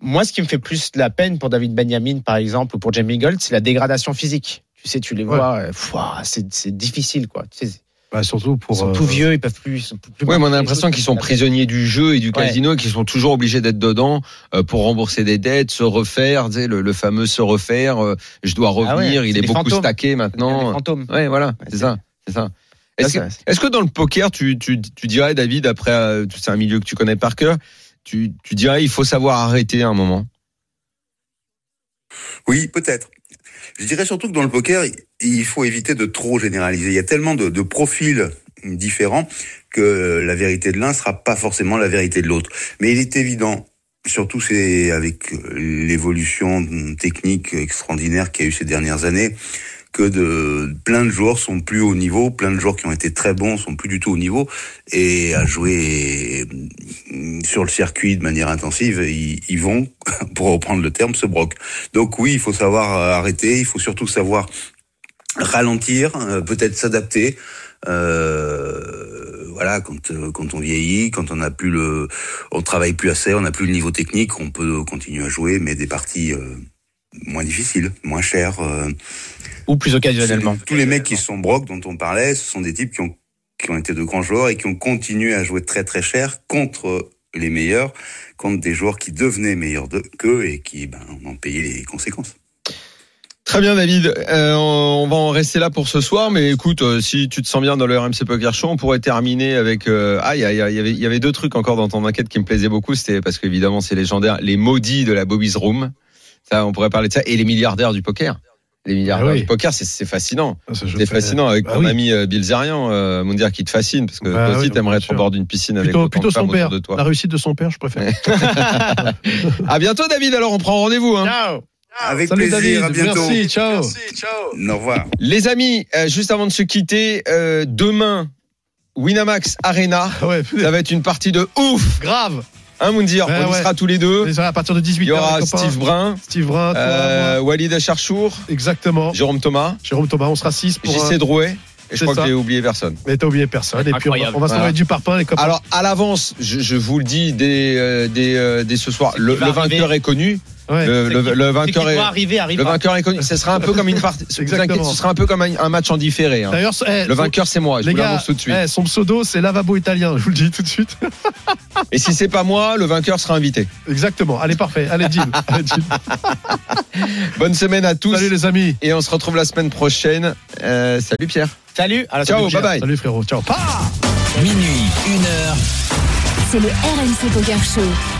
Speaker 7: Moi, ce qui me fait plus de la peine pour David Benjamin, par exemple, ou pour Jamie Gold, c'est la dégradation physique. Tu sais, tu les
Speaker 6: Ouais.
Speaker 7: vois, euh, c'est difficile, quoi. Tu sais,
Speaker 6: Bah, surtout
Speaker 7: ils
Speaker 6: pour.
Speaker 7: sont
Speaker 6: euh,
Speaker 7: tout vieux, ils peuvent plus. ils sont plus
Speaker 5: Ouais, mais on a l'impression
Speaker 7: les
Speaker 5: qu'ils sont prisonniers du jeu et du
Speaker 7: Ouais.
Speaker 5: casino et qu'ils sont toujours obligés d'être dedans euh, pour rembourser des dettes, se refaire, tu sais, le, le fameux se refaire. euh, je dois
Speaker 7: Ah ouais,
Speaker 5: revenir, il est beaucoup
Speaker 7: fantômes.
Speaker 5: stacké maintenant.
Speaker 7: fantômes.
Speaker 5: Ouais, voilà,
Speaker 7: Ouais,
Speaker 5: c'est ça, c'est ça. Est-ce que, dans le poker, tu, tu, tu dirais, David, après, euh, c'est un milieu que tu connais par cœur, tu, tu dirais, il faut savoir arrêter un moment?
Speaker 10: Oui, peut-être. Je dirais surtout que dans le poker, il faut éviter de trop généraliser. Il y a tellement de, profils différents que la vérité de l'un sera pas forcément la vérité de l'autre. Mais il est évident, surtout c'est avec l'évolution technique extraordinaire qu'il y a eu ces dernières années, que de plein de joueurs sont plus au niveau, plein de joueurs qui ont été très bons sont plus du tout au niveau et à jouer sur le circuit de manière intensive, ils, vont, pour reprendre le terme, se broquent. Donc oui, il faut savoir euh, arrêter, il faut surtout savoir ralentir, euh, peut-être s'adapter. Euh, voilà, quand euh, quand on vieillit, quand on n'a plus le, on travaille plus assez, on n'a plus le niveau technique, on peut continuer à jouer, mais des parties moins difficiles, moins chères. euh,
Speaker 7: Ou plus occasionnellement.
Speaker 10: tous les mecs qui sont broc dont on parlait, ce sont des types qui ont qui ont été de grands joueurs et qui ont continué à jouer très très cher contre les meilleurs, contre des joueurs qui devenaient meilleurs qu'eux et qui ben, en ont payé les conséquences.
Speaker 5: Très bien, David. Euh, on va en rester là pour ce soir, mais écoute, euh, si tu te sens bien dans le RMC Poker Show, on pourrait terminer avec. euh, ah, il y, il y avait, il y avait deux trucs encore dans ton enquête qui me plaisaient beaucoup. C'était parce qu'évidemment, c'est légendaire. Les maudits de la Bobby's Room. Ça, on pourrait parler de ça. Et les milliardaires du poker. Les milliardaires
Speaker 6: Ah oui.
Speaker 5: du poker, c'est- fascinant.
Speaker 6: Ah,
Speaker 5: C'est fascinant avec
Speaker 6: Bah
Speaker 5: ton
Speaker 6: oui.
Speaker 5: ami euh, Bill Zerian, euh, Moundir, qui te fascine parce que
Speaker 6: Bah
Speaker 5: toi aussi,
Speaker 6: oui,
Speaker 5: t'aimerais être au bord d'une piscine avec
Speaker 6: Plutôt,
Speaker 5: autant
Speaker 6: plutôt
Speaker 5: de
Speaker 6: son père.
Speaker 5: de toi.
Speaker 6: La réussite de son père, je préfère.
Speaker 5: À bientôt, David. Alors, on prend rendez-vous. Hein.
Speaker 7: Ciao
Speaker 10: Avec
Speaker 6: Salut
Speaker 10: plaisir,
Speaker 6: David,
Speaker 10: à bientôt.
Speaker 6: merci, ciao.
Speaker 10: Au revoir.
Speaker 5: Les amis, euh, juste avant de se quitter, euh, demain, Winamax Arena.
Speaker 6: Ah ouais,
Speaker 5: Ça va être une partie de ouf.
Speaker 6: grave.
Speaker 5: Hein, Moundir On y sera tous les deux.
Speaker 6: Ça, à partir de 18h.
Speaker 5: Il y aura
Speaker 6: copains.
Speaker 5: Steve Brun,
Speaker 6: Steve Brun, toi,
Speaker 5: euh. Walid Acharchour,
Speaker 6: Exactement.
Speaker 5: Jérôme Thomas,
Speaker 6: Jérôme Thomas, on sera 6 pour.
Speaker 5: JC
Speaker 6: euh,
Speaker 5: Drouet. Et je crois
Speaker 6: ça.
Speaker 5: que j'ai oublié personne.
Speaker 6: Mais t'as oublié personne. Et puis on va, se
Speaker 5: Voilà.
Speaker 6: du parpaing, les copains.
Speaker 5: Alors, à l'avance, je, je vous le dis dès, euh, dès, euh, dès ce soir, le, vainqueur
Speaker 7: arriver.
Speaker 5: est connu.
Speaker 6: Ouais.
Speaker 5: Le, vainqueur est. Le vainqueur connu. Ce sera un peu comme une partie. Ce sera un peu comme un, un match en différé. hein.
Speaker 6: D'ailleurs, eh,
Speaker 5: Le vainqueur, c'est moi. Je
Speaker 6: les
Speaker 5: vous
Speaker 6: gars,
Speaker 5: tout de suite.
Speaker 6: eh, son pseudo, c'est Lavabo Italien. Je vous le dis tout de suite.
Speaker 5: Et si c'est pas moi, le vainqueur sera invité.
Speaker 6: Exactement. Allez, parfait. Allez, deal.
Speaker 5: Bonne semaine à tous.
Speaker 6: Salut les amis.
Speaker 5: Et on se retrouve la semaine prochaine. Euh, salut Pierre.
Speaker 7: Salut. à la
Speaker 5: Ciao, bye bye.
Speaker 6: Salut frérot. Ciao.
Speaker 4: Minuit, une heure.
Speaker 3: C'est le RMC Poker Show.